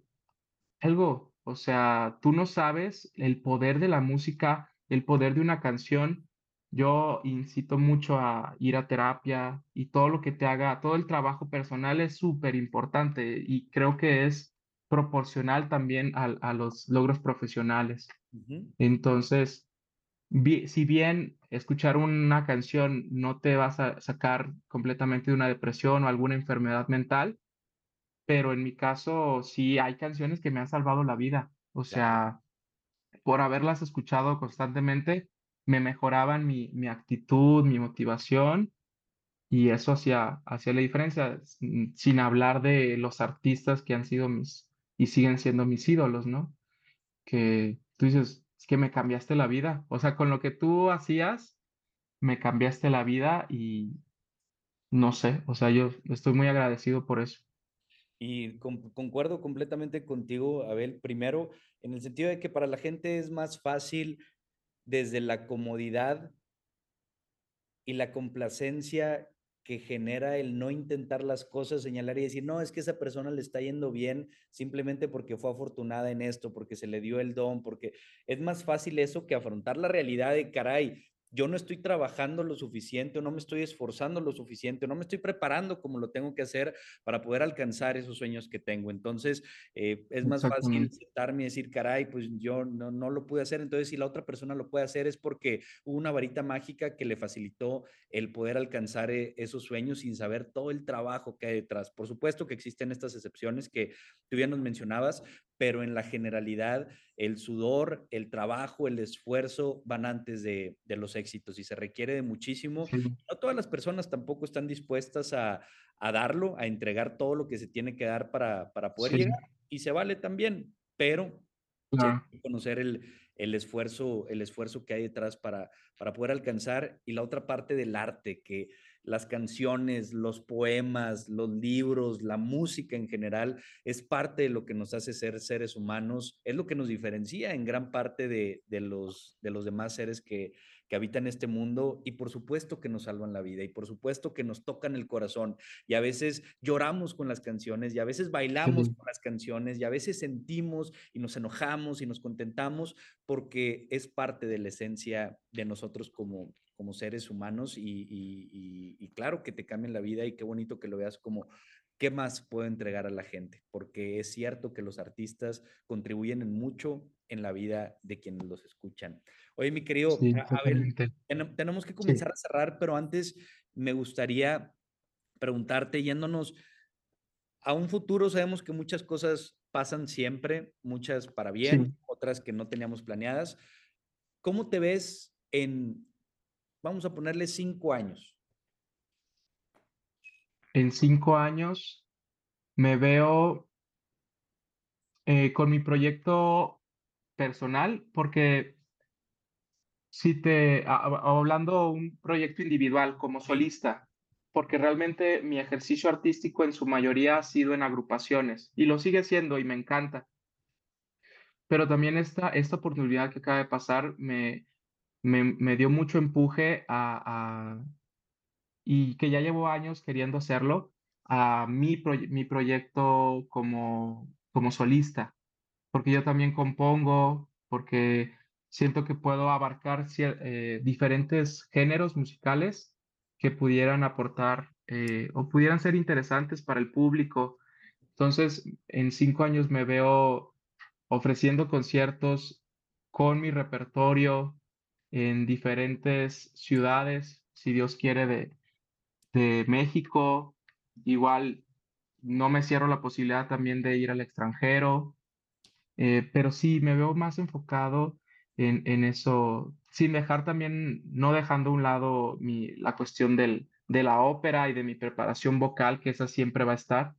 algo, O sea, tú no sabes el poder de la música, el poder de una canción. Yo incito mucho a ir a terapia y todo lo que te haga, todo el trabajo personal es súper importante y creo que es proporcional también a, los logros profesionales. Entonces, si bien escuchar una canción no te vas a sacar completamente de una depresión o alguna enfermedad mental, pero en mi caso sí hay canciones que me han salvado la vida. O sea, por haberlas escuchado constantemente, me mejoraban mi, mi actitud, mi motivación y eso hacía, hacía la diferencia, sin hablar de los artistas que han sido mis y siguen siendo mis ídolos, ¿no? Que tú dices, es que me cambiaste la vida. O sea, con lo que tú hacías, me cambiaste la vida y no sé, o sea, yo estoy muy agradecido por eso. Y concuerdo completamente contigo, Abel. Primero, en el sentido de que para la gente es más fácil desde la comodidad y la complacencia que genera el no intentar las cosas, señalar y decir, no, es que esa persona le está yendo bien simplemente porque fue afortunada en esto, porque se le dio el don, porque es más fácil eso que afrontar la realidad de, caray, yo no estoy trabajando lo suficiente, o no me estoy esforzando lo suficiente, o no me estoy preparando como lo tengo que hacer para poder alcanzar esos sueños que tengo. Entonces, eh, es más fácil sentarme y decir, caray, pues yo no, no lo pude hacer. Entonces, si la otra persona lo puede hacer es porque hubo una varita mágica que le facilitó el poder alcanzar eh, esos sueños sin saber todo el trabajo que hay detrás. Por supuesto que existen estas excepciones que tú ya nos mencionabas, pero en la generalidad el sudor, el trabajo, el esfuerzo van antes de, los éxitos y se requiere de muchísimo. No todas las personas tampoco están dispuestas a, darlo, a entregar todo lo que se tiene que dar para, poder llegar y se vale también, pero conocer el, el, esfuerzo, el esfuerzo que hay detrás para, para poder alcanzar y la otra parte del arte que las canciones, los poemas, los libros, la música en general, es parte de lo que nos hace ser seres humanos, es lo que nos diferencia en gran parte de, los, de los demás seres que, que habitan este mundo y por supuesto que nos salvan la vida y por supuesto que nos tocan el corazón. Y a veces lloramos con las canciones y a veces bailamos con las canciones y a veces sentimos y nos enojamos y nos contentamos porque es parte de la esencia de nosotros como, como seres humanos y, claro que te cambian la vida y qué bonito que lo veas como qué más puedo entregar a la gente, porque es cierto que los artistas contribuyen en mucho en la vida de quienes los escuchan. Oye, mi querido, a, ver, tenemos que comenzar a cerrar, pero antes me gustaría preguntarte, yéndonos a un futuro, sabemos que muchas cosas pasan siempre, muchas para bien, otras que no teníamos planeadas. ¿Cómo te ves en Vamos a ponerle cinco años. En cinco años me veo eh, con mi proyecto personal, porque si te, hablando un proyecto individual como solista, porque realmente mi ejercicio artístico en su mayoría ha sido en agrupaciones y lo sigue siendo y me encanta. Pero también esta, esta oportunidad que acaba de pasar me, me, dio mucho empuje a, y que ya llevo años queriendo hacerlo, a mi, mi proyecto como, como solista, porque yo también compongo, porque siento que puedo abarcar eh, diferentes géneros musicales que pudieran aportar eh, o pudieran ser interesantes para el público. Entonces, en cinco años me veo ofreciendo conciertos con mi repertorio, en diferentes ciudades, si Dios quiere, de, de México. Igual no me cierro la posibilidad también de ir al extranjero, eh, pero sí me veo más enfocado en, en, eso, sin dejar también, no dejando a un lado mi, la cuestión del, de la ópera y de mi preparación vocal, que esa siempre va a estar,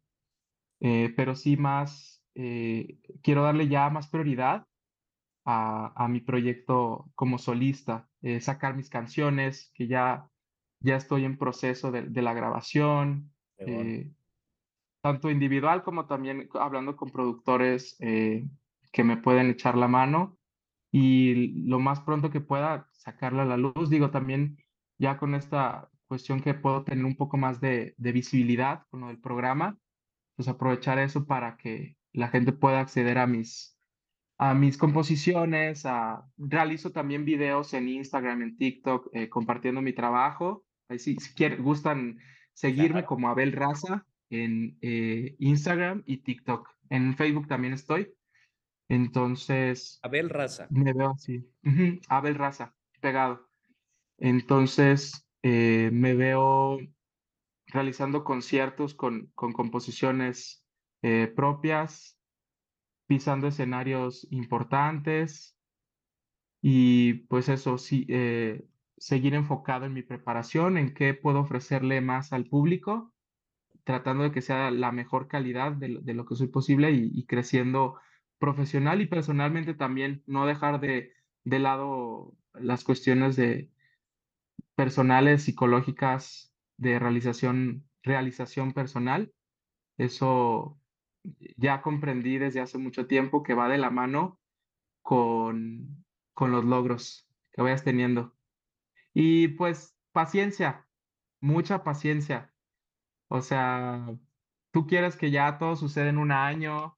eh, pero sí más, eh, quiero darle ya más prioridad a, mi proyecto como solista, eh, sacar mis canciones, que ya, ya estoy en proceso de, la grabación, eh, tanto individual como también hablando con productores eh, que me pueden echar la mano y lo más pronto que pueda sacarla a la luz. Digo, también ya con esta cuestión que puedo tener un poco más de, de visibilidad con lo del programa, pues aprovechar eso para que la gente pueda acceder a mis, a mis composiciones, a, realizo también videos en Instagram, en TikTok, eh, compartiendo mi trabajo. Ahí si, si quieren, gustan seguirme como Abel Raza en eh, Instagram y TikTok. En Facebook también estoy. Entonces. Abel Raza. Me veo así. Abel Raza, pegado. Entonces, eh, me veo realizando conciertos con, con composiciones propias, pisando escenarios importantes y pues eso, sí, eh, seguir enfocado en mi preparación, en qué puedo ofrecerle más al público, tratando de que sea la mejor calidad de, lo que soy posible y, creciendo profesional y personalmente también, no dejar de, de lado las cuestiones de personales, psicológicas, de realización, realización personal. Eso ya comprendí desde hace mucho tiempo que va de la mano con, con los logros que vayas teniendo. Y pues paciencia, mucha paciencia. O sea, tú quieres que ya todo suceda en un año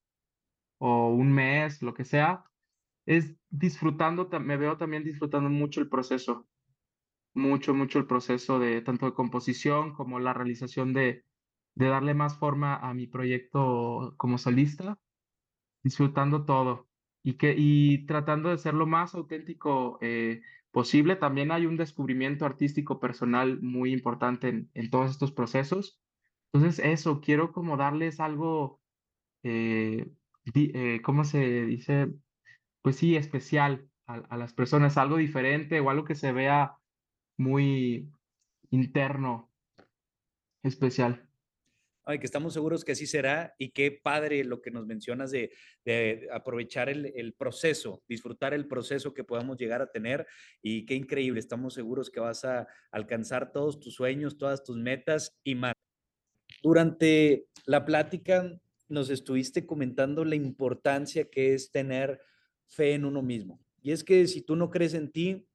o un mes, lo que sea. Es disfrutando, me veo también disfrutando mucho el proceso, mucho, mucho el proceso de tanto de composición como la realización de, de darle más forma a mi proyecto como solista, disfrutando todo y, que, y tratando de ser lo más auténtico eh, posible. También hay un descubrimiento artístico personal muy importante en, en todos estos procesos. Entonces, eso, quiero como darles algo, eh, eh, ¿cómo se dice? Pues sí, especial a, a las personas, algo diferente o algo que se vea muy interno, especial. Ay, que estamos seguros que así será y qué padre lo que nos mencionas de, aprovechar el, proceso, disfrutar el proceso que podamos llegar a tener y qué increíble, estamos seguros que vas a alcanzar todos tus sueños, todas tus metas y más. Durante la plática nos estuviste comentando la importancia que es tener fe en uno mismo. Y es que si tú no crees en ti,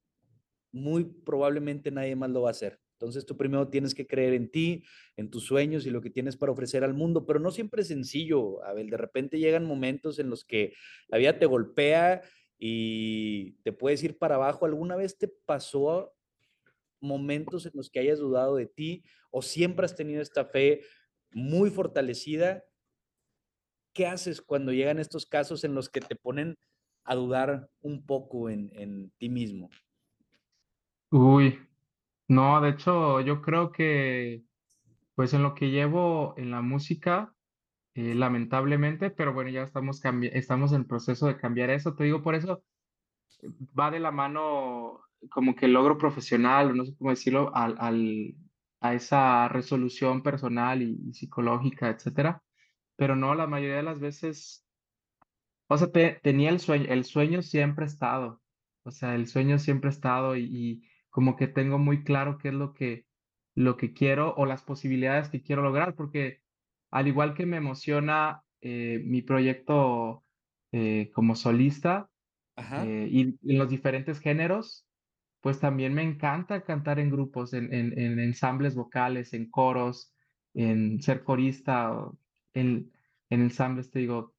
muy probablemente nadie más lo va a hacer. Entonces tú primero tienes que creer en ti, en tus sueños y lo que tienes para ofrecer al mundo, pero no siempre es sencillo, Abel. De repente llegan momentos en los que la vida te golpea y te puedes ir para abajo. ¿Alguna vez te pasó momentos en los que hayas dudado de ti o siempre has tenido esta fe muy fortalecida? ¿Qué haces cuando llegan estos casos en los que te ponen a dudar un poco en, ti mismo? Uy, no, de hecho, yo creo que, pues en lo que llevo en la música, eh, lamentablemente, pero bueno, ya estamos, estamos en proceso de cambiar eso. Te digo, por eso va de la mano como que el logro profesional, no sé cómo decirlo, al, al, a esa resolución personal y, psicológica, etcétera. Pero no, la mayoría de las veces, o sea, tenía el sueño, el sueño siempre ha estado, o sea, el sueño siempre ha estado y como que tengo muy claro qué es lo que, lo que quiero o las posibilidades que quiero lograr, porque al igual que me emociona eh, mi proyecto eh, como solista eh, y en los diferentes géneros, pues también me encanta cantar en grupos, en, en, ensambles vocales, en coros, en ser corista, en, en ensambles, te digo,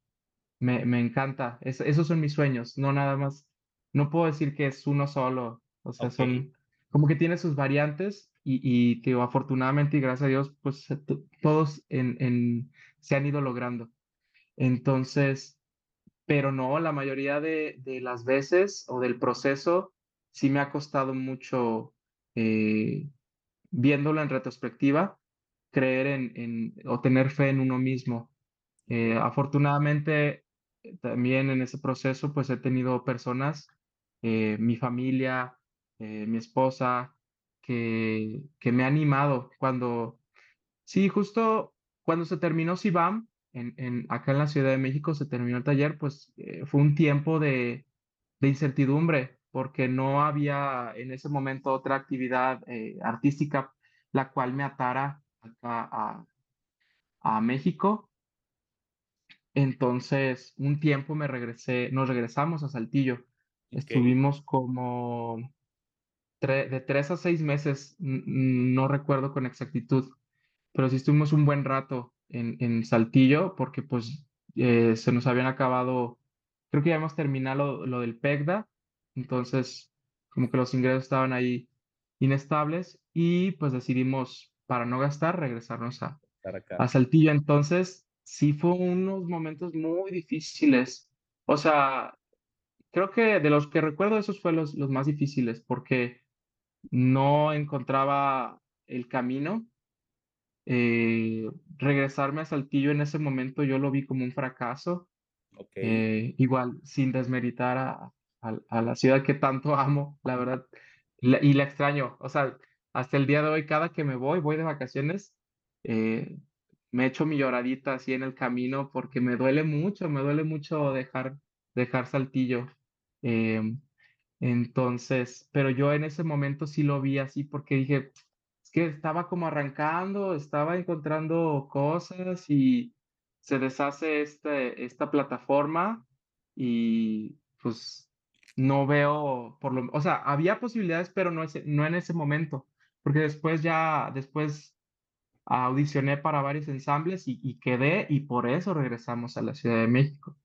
me, me encanta. esos son mis sueños, no nada más. No puedo decir que es uno solo, o sea, son, como que tiene sus variantes y, que afortunadamente y gracias a Dios, pues todos en, se han ido logrando. Entonces, pero no, la mayoría de, las veces o del proceso sí me ha costado mucho, eh, viéndolo en retrospectiva, creer en, o tener fe en uno mismo. Eh, afortunadamente, también en ese proceso, pues he tenido personas, eh, mi familia, eh, mi esposa, que, que me ha animado cuando, sí, justo cuando se terminó Sibam, en, en, acá en la Ciudad de México se terminó el taller, pues eh, fue un tiempo de, de, incertidumbre, porque no había en ese momento otra actividad eh, artística la cual me atara acá a, a México. Entonces, un tiempo me regresé, nos regresamos a Saltillo. Estuvimos como de tres a seis meses, no recuerdo con exactitud, pero sí estuvimos un buen rato en, en Saltillo porque pues eh, se nos habían acabado creo que ya hemos terminado lo, del PECDA, entonces como que los ingresos estaban ahí inestables y pues decidimos, para no gastar, regresarnos a, a Saltillo. Entonces, sí fue unos momentos muy difíciles. O sea, creo que de los que recuerdo esos fueron los, los más difíciles porque no encontraba el camino. Eh, regresarme a Saltillo en ese momento yo lo vi como un fracaso. Eh, igual, sin desmeritar a, a, la ciudad que tanto amo, la verdad, y la extraño. O sea, hasta el día de hoy, cada que me voy, voy de vacaciones, eh, me echo mi lloradita así en el camino porque me duele mucho, me duele mucho dejar, dejar Saltillo. Entonces, pero yo en ese momento sí lo vi así porque dije, es que estaba como arrancando, estaba encontrando cosas y se deshace este, esta plataforma y pues no veo, por lo, o sea, había posibilidades, pero no, no en ese momento, porque después ya, después audicioné para varios ensambles y, quedé y por eso regresamos a la Ciudad de México.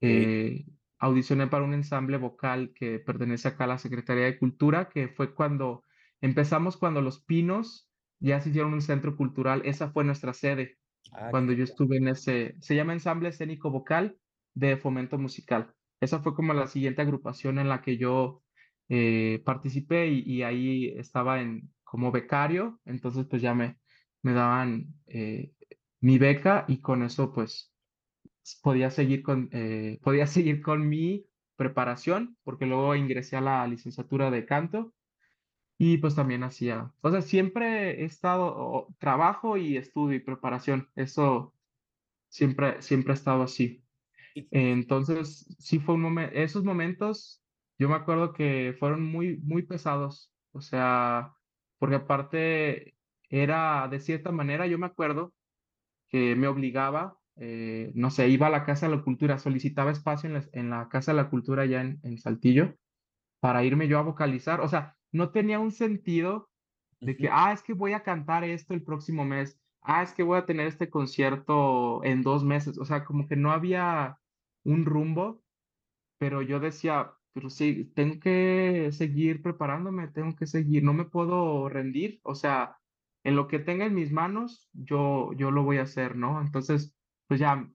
Eh, audicioné para un ensamble vocal que pertenece acá a la Secretaría de Cultura, que fue cuando empezamos cuando Los Pinos ya se hicieron un centro cultural, esa fue nuestra sede, ah, cuando yo estuve en ese, se llama Ensamble Escénico Vocal de Fomento Musical. Esa fue como la siguiente agrupación en la que yo eh, participé y, ahí estaba en, como becario, entonces pues ya me, me daban eh, mi beca y con eso pues podía seguir con, eh, podía seguir con mi preparación, porque luego ingresé a la licenciatura de canto y pues también hacía, o sea, siempre he estado, trabajo y estudio y preparación, eso siempre, siempre ha estado así. Entonces, sí fue un momento, esos momentos, yo me acuerdo que fueron muy, muy pesados, o sea, porque aparte era de cierta manera, yo me acuerdo que me obligaba, eh, no sé, iba a la Casa de la Cultura, solicitaba espacio en la, en la Casa de la Cultura ya en, en, Saltillo para irme yo a vocalizar, o sea, no tenía un sentido de que, ah, es que voy a cantar esto el próximo mes, ah, es que voy a tener este concierto en dos meses, o sea, como que no había un rumbo, pero yo decía, pero sí, tengo que seguir preparándome, tengo que seguir, no me puedo rendir, o sea, en lo que tenga en mis manos, yo, yo lo voy a hacer, ¿no? Entonces, pues ya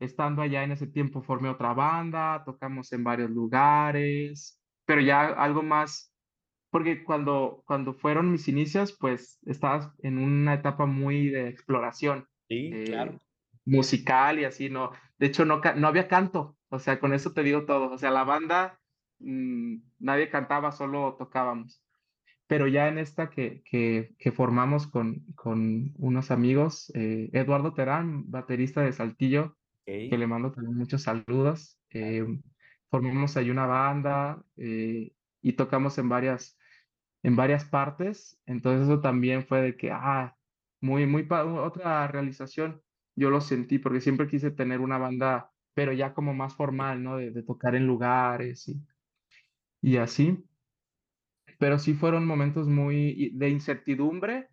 estando allá en ese tiempo formé otra banda, tocamos en varios lugares, pero ya algo más, porque cuando, cuando fueron mis inicios, pues estabas en una etapa muy de exploración. Sí, claro musical y así, no. De hecho, no, no había canto, o sea, con eso te digo todo. O sea, la banda, mm, nadie cantaba, solo tocábamos. Pero ya en esta que, que, que formamos con, con unos amigos, eh, Eduardo Terán, baterista de Saltillo, que le mando también muchos saludos. Eh, formamos ahí una banda eh, y tocamos en varias, en varias partes. Entonces eso también fue de que, ah, muy, muy, otra realización yo lo sentí porque siempre quise tener una banda, pero ya como más formal, ¿no? De, tocar en lugares y, y así. Pero sí fueron momentos muy de incertidumbre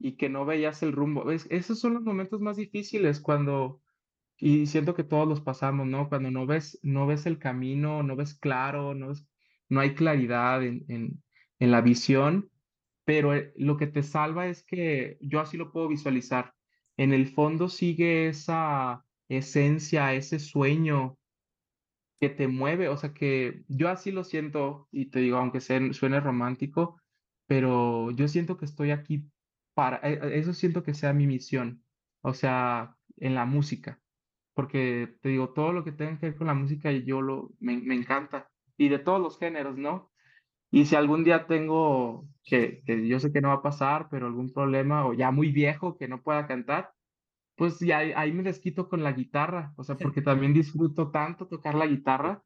y que no veías el rumbo. Esos son los momentos más difíciles cuando, y siento que todos los pasamos, ¿no? Cuando no ves, no ves el camino, no ves claro, no, no hay claridad en, en, en la visión, pero eh, lo que te salva es que yo así lo puedo visualizar en el fondo sigue esa esencia, ese sueño que te mueve, o sea que yo así lo siento y te digo, aunque suene romántico, pero yo siento que estoy aquí para, e, e, eso siento que sea mi misión, o sea, en la música, porque te digo, todo lo que tenga que ver con la música yo lo, me, me encanta, y de todos los géneros, ¿no? Y si algún día tengo, que, que, yo sé que no va a pasar, pero algún problema o ya muy viejo que no pueda cantar, pues ya ahí me desquito con la guitarra, o sea, porque también disfruto tanto tocar la guitarra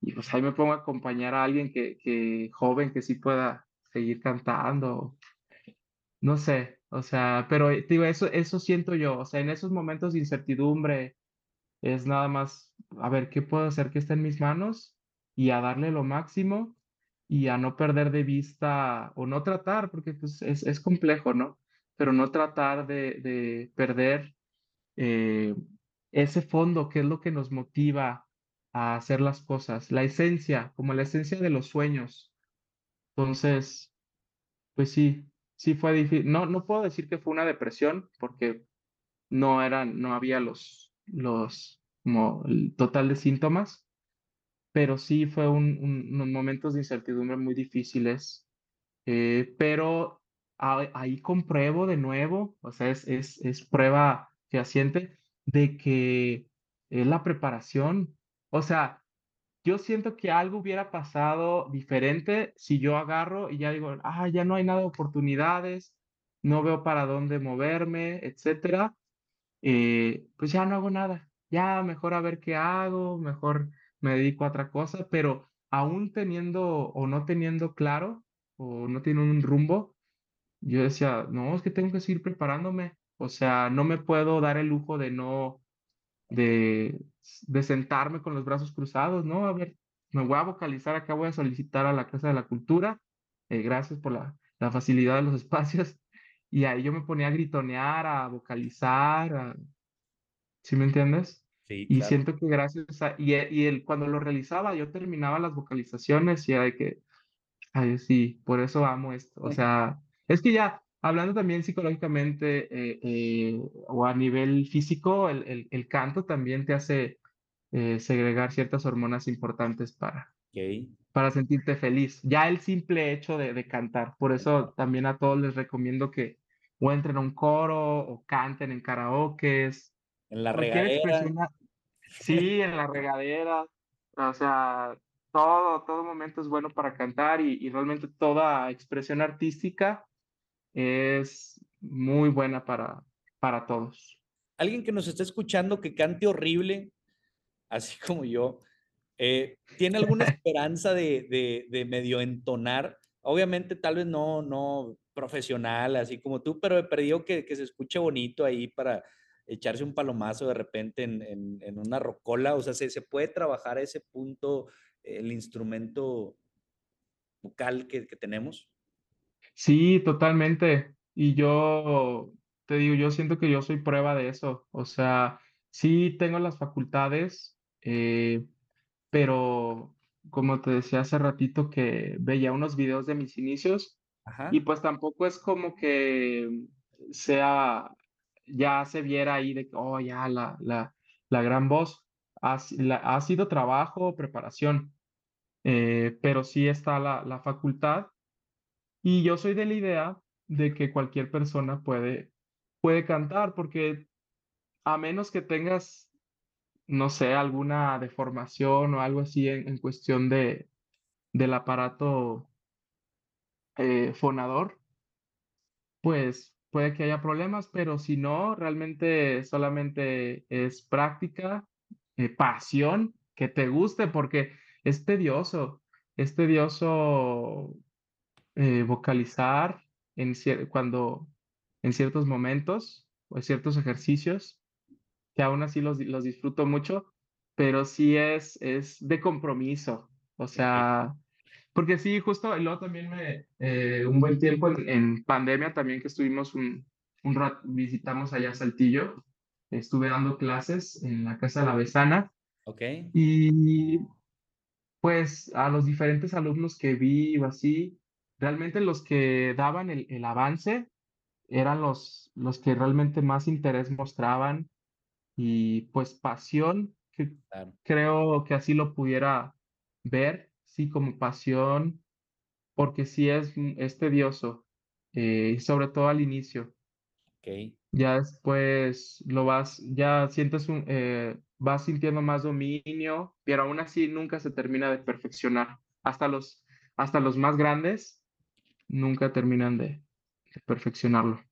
y pues ahí me pongo a acompañar a alguien que, que joven que sí pueda seguir cantando. No sé, o sea, pero eh, digo, eso, eso siento yo, o sea, en esos momentos de incertidumbre es nada más a ver qué puedo hacer que esté en mis manos y a darle lo máximo y a no perder de vista o no tratar, porque pues es, es complejo, ¿no? Pero no tratar de, de perder eh, ese fondo, que es lo que nos motiva a hacer las cosas, la esencia, como la esencia de los sueños. Entonces, pues sí, sí fue difícil. No, no puedo decir que fue una depresión porque no eran, no había los, los, como el total de síntomas, pero sí fue un, unos momentos de incertidumbre muy difíciles. Eh, pero ahí compruebo de nuevo, o sea, es, es, es prueba fehaciente de que es la preparación. O sea, yo siento que algo hubiera pasado diferente si yo agarro y ya digo, ah, ya no hay nada de oportunidades, no veo para dónde moverme, etcétera. Eh, pues ya no hago nada, ya mejor a ver qué hago, mejor me dedico a otra cosa, pero aún teniendo o no teniendo claro o no teniendo un rumbo, yo decía, no, es que tengo que seguir preparándome, o sea, no me puedo dar el lujo de no, de, de sentarme con los brazos cruzados, ¿no? A ver, me voy a vocalizar, acá voy a solicitar a la Casa de la Cultura, eh, gracias por la, la facilidad de los espacios, y ahí yo me ponía a gritonear, a vocalizar, a... ¿sí me entiendes? Sí, Y siento que gracias a, y, y el, cuando lo realizaba, yo terminaba las vocalizaciones y era de que, ay, sí, por eso amo esto. O sea, es que ya, hablando también psicológicamente eh, eh, o a nivel físico, el, el, el canto también te hace eh, segregar ciertas hormonas importantes para, para sentirte feliz. Ya el simple hecho de, de cantar. Por eso también a todos les recomiendo que o entren a un coro o canten en karaokes, En la regadera. sí, en la regadera, o sea, todo, todo momento es bueno para cantar y, y realmente toda expresión artística es muy buena para, para todos. Alguien que nos esté escuchando que cante horrible, así como yo, eh, ¿tiene alguna esperanza de, de, de medio entonar? Obviamente, tal vez no, no profesional, así como tú, pero he perdido que, que se escuche bonito ahí para echarse un palomazo de repente en, en, en una rocola. O sea, ¿se, se puede trabajar a ese punto el instrumento vocal que, que tenemos? Sí, totalmente. Y yo te digo, yo siento que yo soy prueba de eso. O sea, sí tengo las facultades, eh, pero como te decía hace ratito que veía unos videos de mis inicios Ajá. y pues tampoco es como que sea, ya se viera ahí de que, oh, ya la, la, la gran voz. Ha, la- ha sido trabajo, preparación, eh, pero sí está la, la facultad. Y yo soy de la idea de que cualquier persona puede, puede cantar, porque a menos que tengas, no sé, alguna deformación o algo así en, en cuestión de, del aparato eh, fonador, pues puede que haya problemas, pero si no, realmente solamente es práctica, eh, pasión, que te guste, porque es tedioso, es tedioso eh, vocalizar en cuando en ciertos momentos o en ciertos ejercicios, que aún así los, los disfruto mucho, pero sí es, es de compromiso, o sea, porque sí, justo, y luego también me, eh, un buen tiempo en, en pandemia también que estuvimos un, un rato, visitamos allá Saltillo, estuve dando clases en la Casa de la Besana Ok. y pues a los diferentes alumnos que vi o así, realmente los que daban el, el avance eran los, los que realmente más interés mostraban y pues pasión, que Claro. creo que así lo pudiera ver, sí, como pasión, porque sí es, es tedioso, eh, sobre todo al inicio. Ok. Ya después lo vas, ya sientes un, eh, vas sintiendo más dominio, pero aún así nunca se termina de perfeccionar. Hasta los, hasta los más grandes nunca terminan de, perfeccionarlo.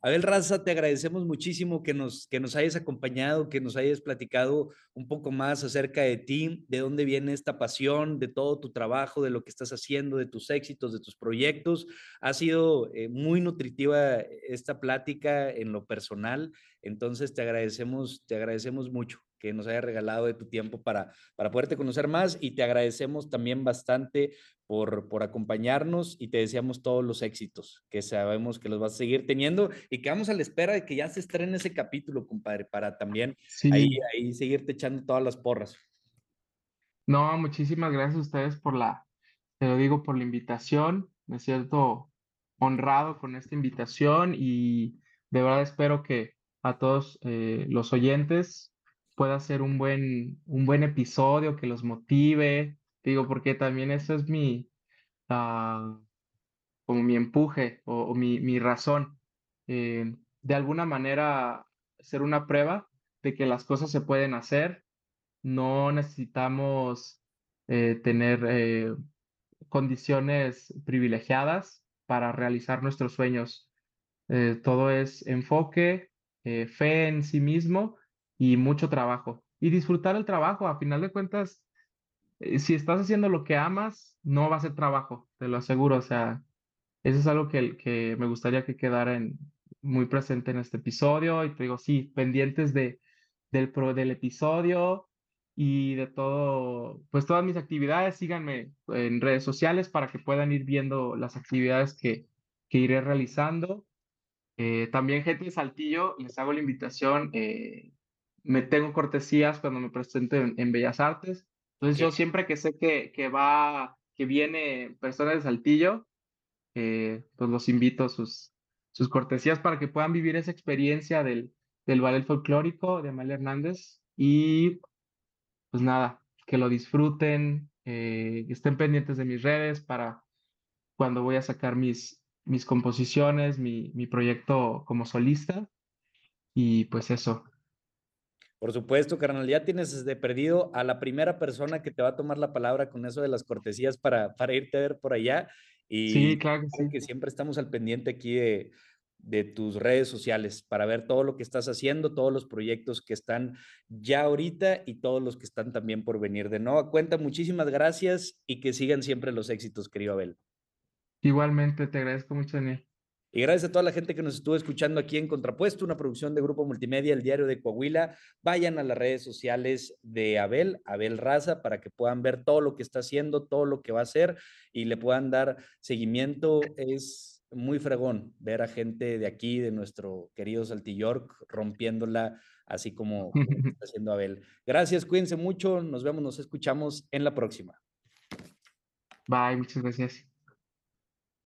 Abel Raza, te agradecemos muchísimo que nos, que nos hayas acompañado, que nos hayas platicado un poco más acerca de ti, de dónde viene esta pasión, de todo tu trabajo, de lo que estás haciendo, de tus éxitos, de tus proyectos. Ha sido eh, muy nutritiva esta plática en lo personal, entonces te agradecemos, te agradecemos mucho que nos haya regalado de tu tiempo para, para poderte conocer más y te agradecemos también bastante por, por acompañarnos y te deseamos todos los éxitos, que sabemos que los vas a seguir teniendo y quedamos a la espera de que ya se estrene ese capítulo, compadre, para también Sí, ahí, ahí seguirte echando todas las porras. No, muchísimas gracias a ustedes por la, te lo digo, por la invitación. Me siento honrado con esta invitación y de verdad espero que a todos eh, los oyentes pueda ser un buen, un buen episodio que los motive. Digo, porque también eso es mi, ah, como mi empuje o, mi, mi razón. Eh, de alguna manera, ser una prueba de que las cosas se pueden hacer. No necesitamos eh, tener eh, condiciones privilegiadas para realizar nuestros sueños. todo es enfoque, fe en sí mismo y mucho trabajo. Y disfrutar el trabajo, a final de cuentas, si estás haciendo lo que amas, no va a ser trabajo, te lo aseguro. O sea, eso es algo que, que me gustaría que quedara en, muy presente en este episodio. Y te digo, sí, pendientes de, del, pro, del episodio y de todo, pues todas mis actividades, síganme en redes sociales para que puedan ir viendo las actividades que, que iré realizando. Eh, también, gente de Saltillo, les hago la invitación. Eh, me tengo cortesías cuando me presente en, Bellas Artes. Entonces, yo siempre que sé que, que va, que viene personas de Saltillo, eh, pues los invito a sus, sus cortesías para que puedan vivir esa experiencia del, del ballet folclórico de Amalia Hernández y pues nada, que lo disfruten, eh, estén pendientes de mis redes para cuando voy a sacar mis, mis composiciones, mi, mi proyecto como solista y pues eso. Por supuesto, carnal, ya tienes de perdido a la primera persona que te va a tomar la palabra con eso de las cortesías para, para irte a ver por allá. Y sí, claro que, sí. que siempre estamos al pendiente aquí de, de tus redes sociales para ver todo lo que estás haciendo, todos los proyectos que están ya ahorita y todos los que están también por venir. De nueva cuenta, muchísimas gracias y que sigan siempre los éxitos, querido Abel. Igualmente, te agradezco mucho, Daniel. Y gracias a toda la gente que nos estuvo escuchando aquí en Contrapuesto, una producción de Grupo Multimedia, el Diario de Coahuila. Vayan a las redes sociales de Abel, Abel Raza, para que puedan ver todo lo que está haciendo, todo lo que va a hacer y le puedan dar seguimiento. Es muy fregón ver a gente de aquí, de nuestro querido Saltillork, rompiéndola así como, está haciendo Abel. Gracias, cuídense mucho, nos vemos, nos escuchamos en la próxima. Bye, muchas gracias.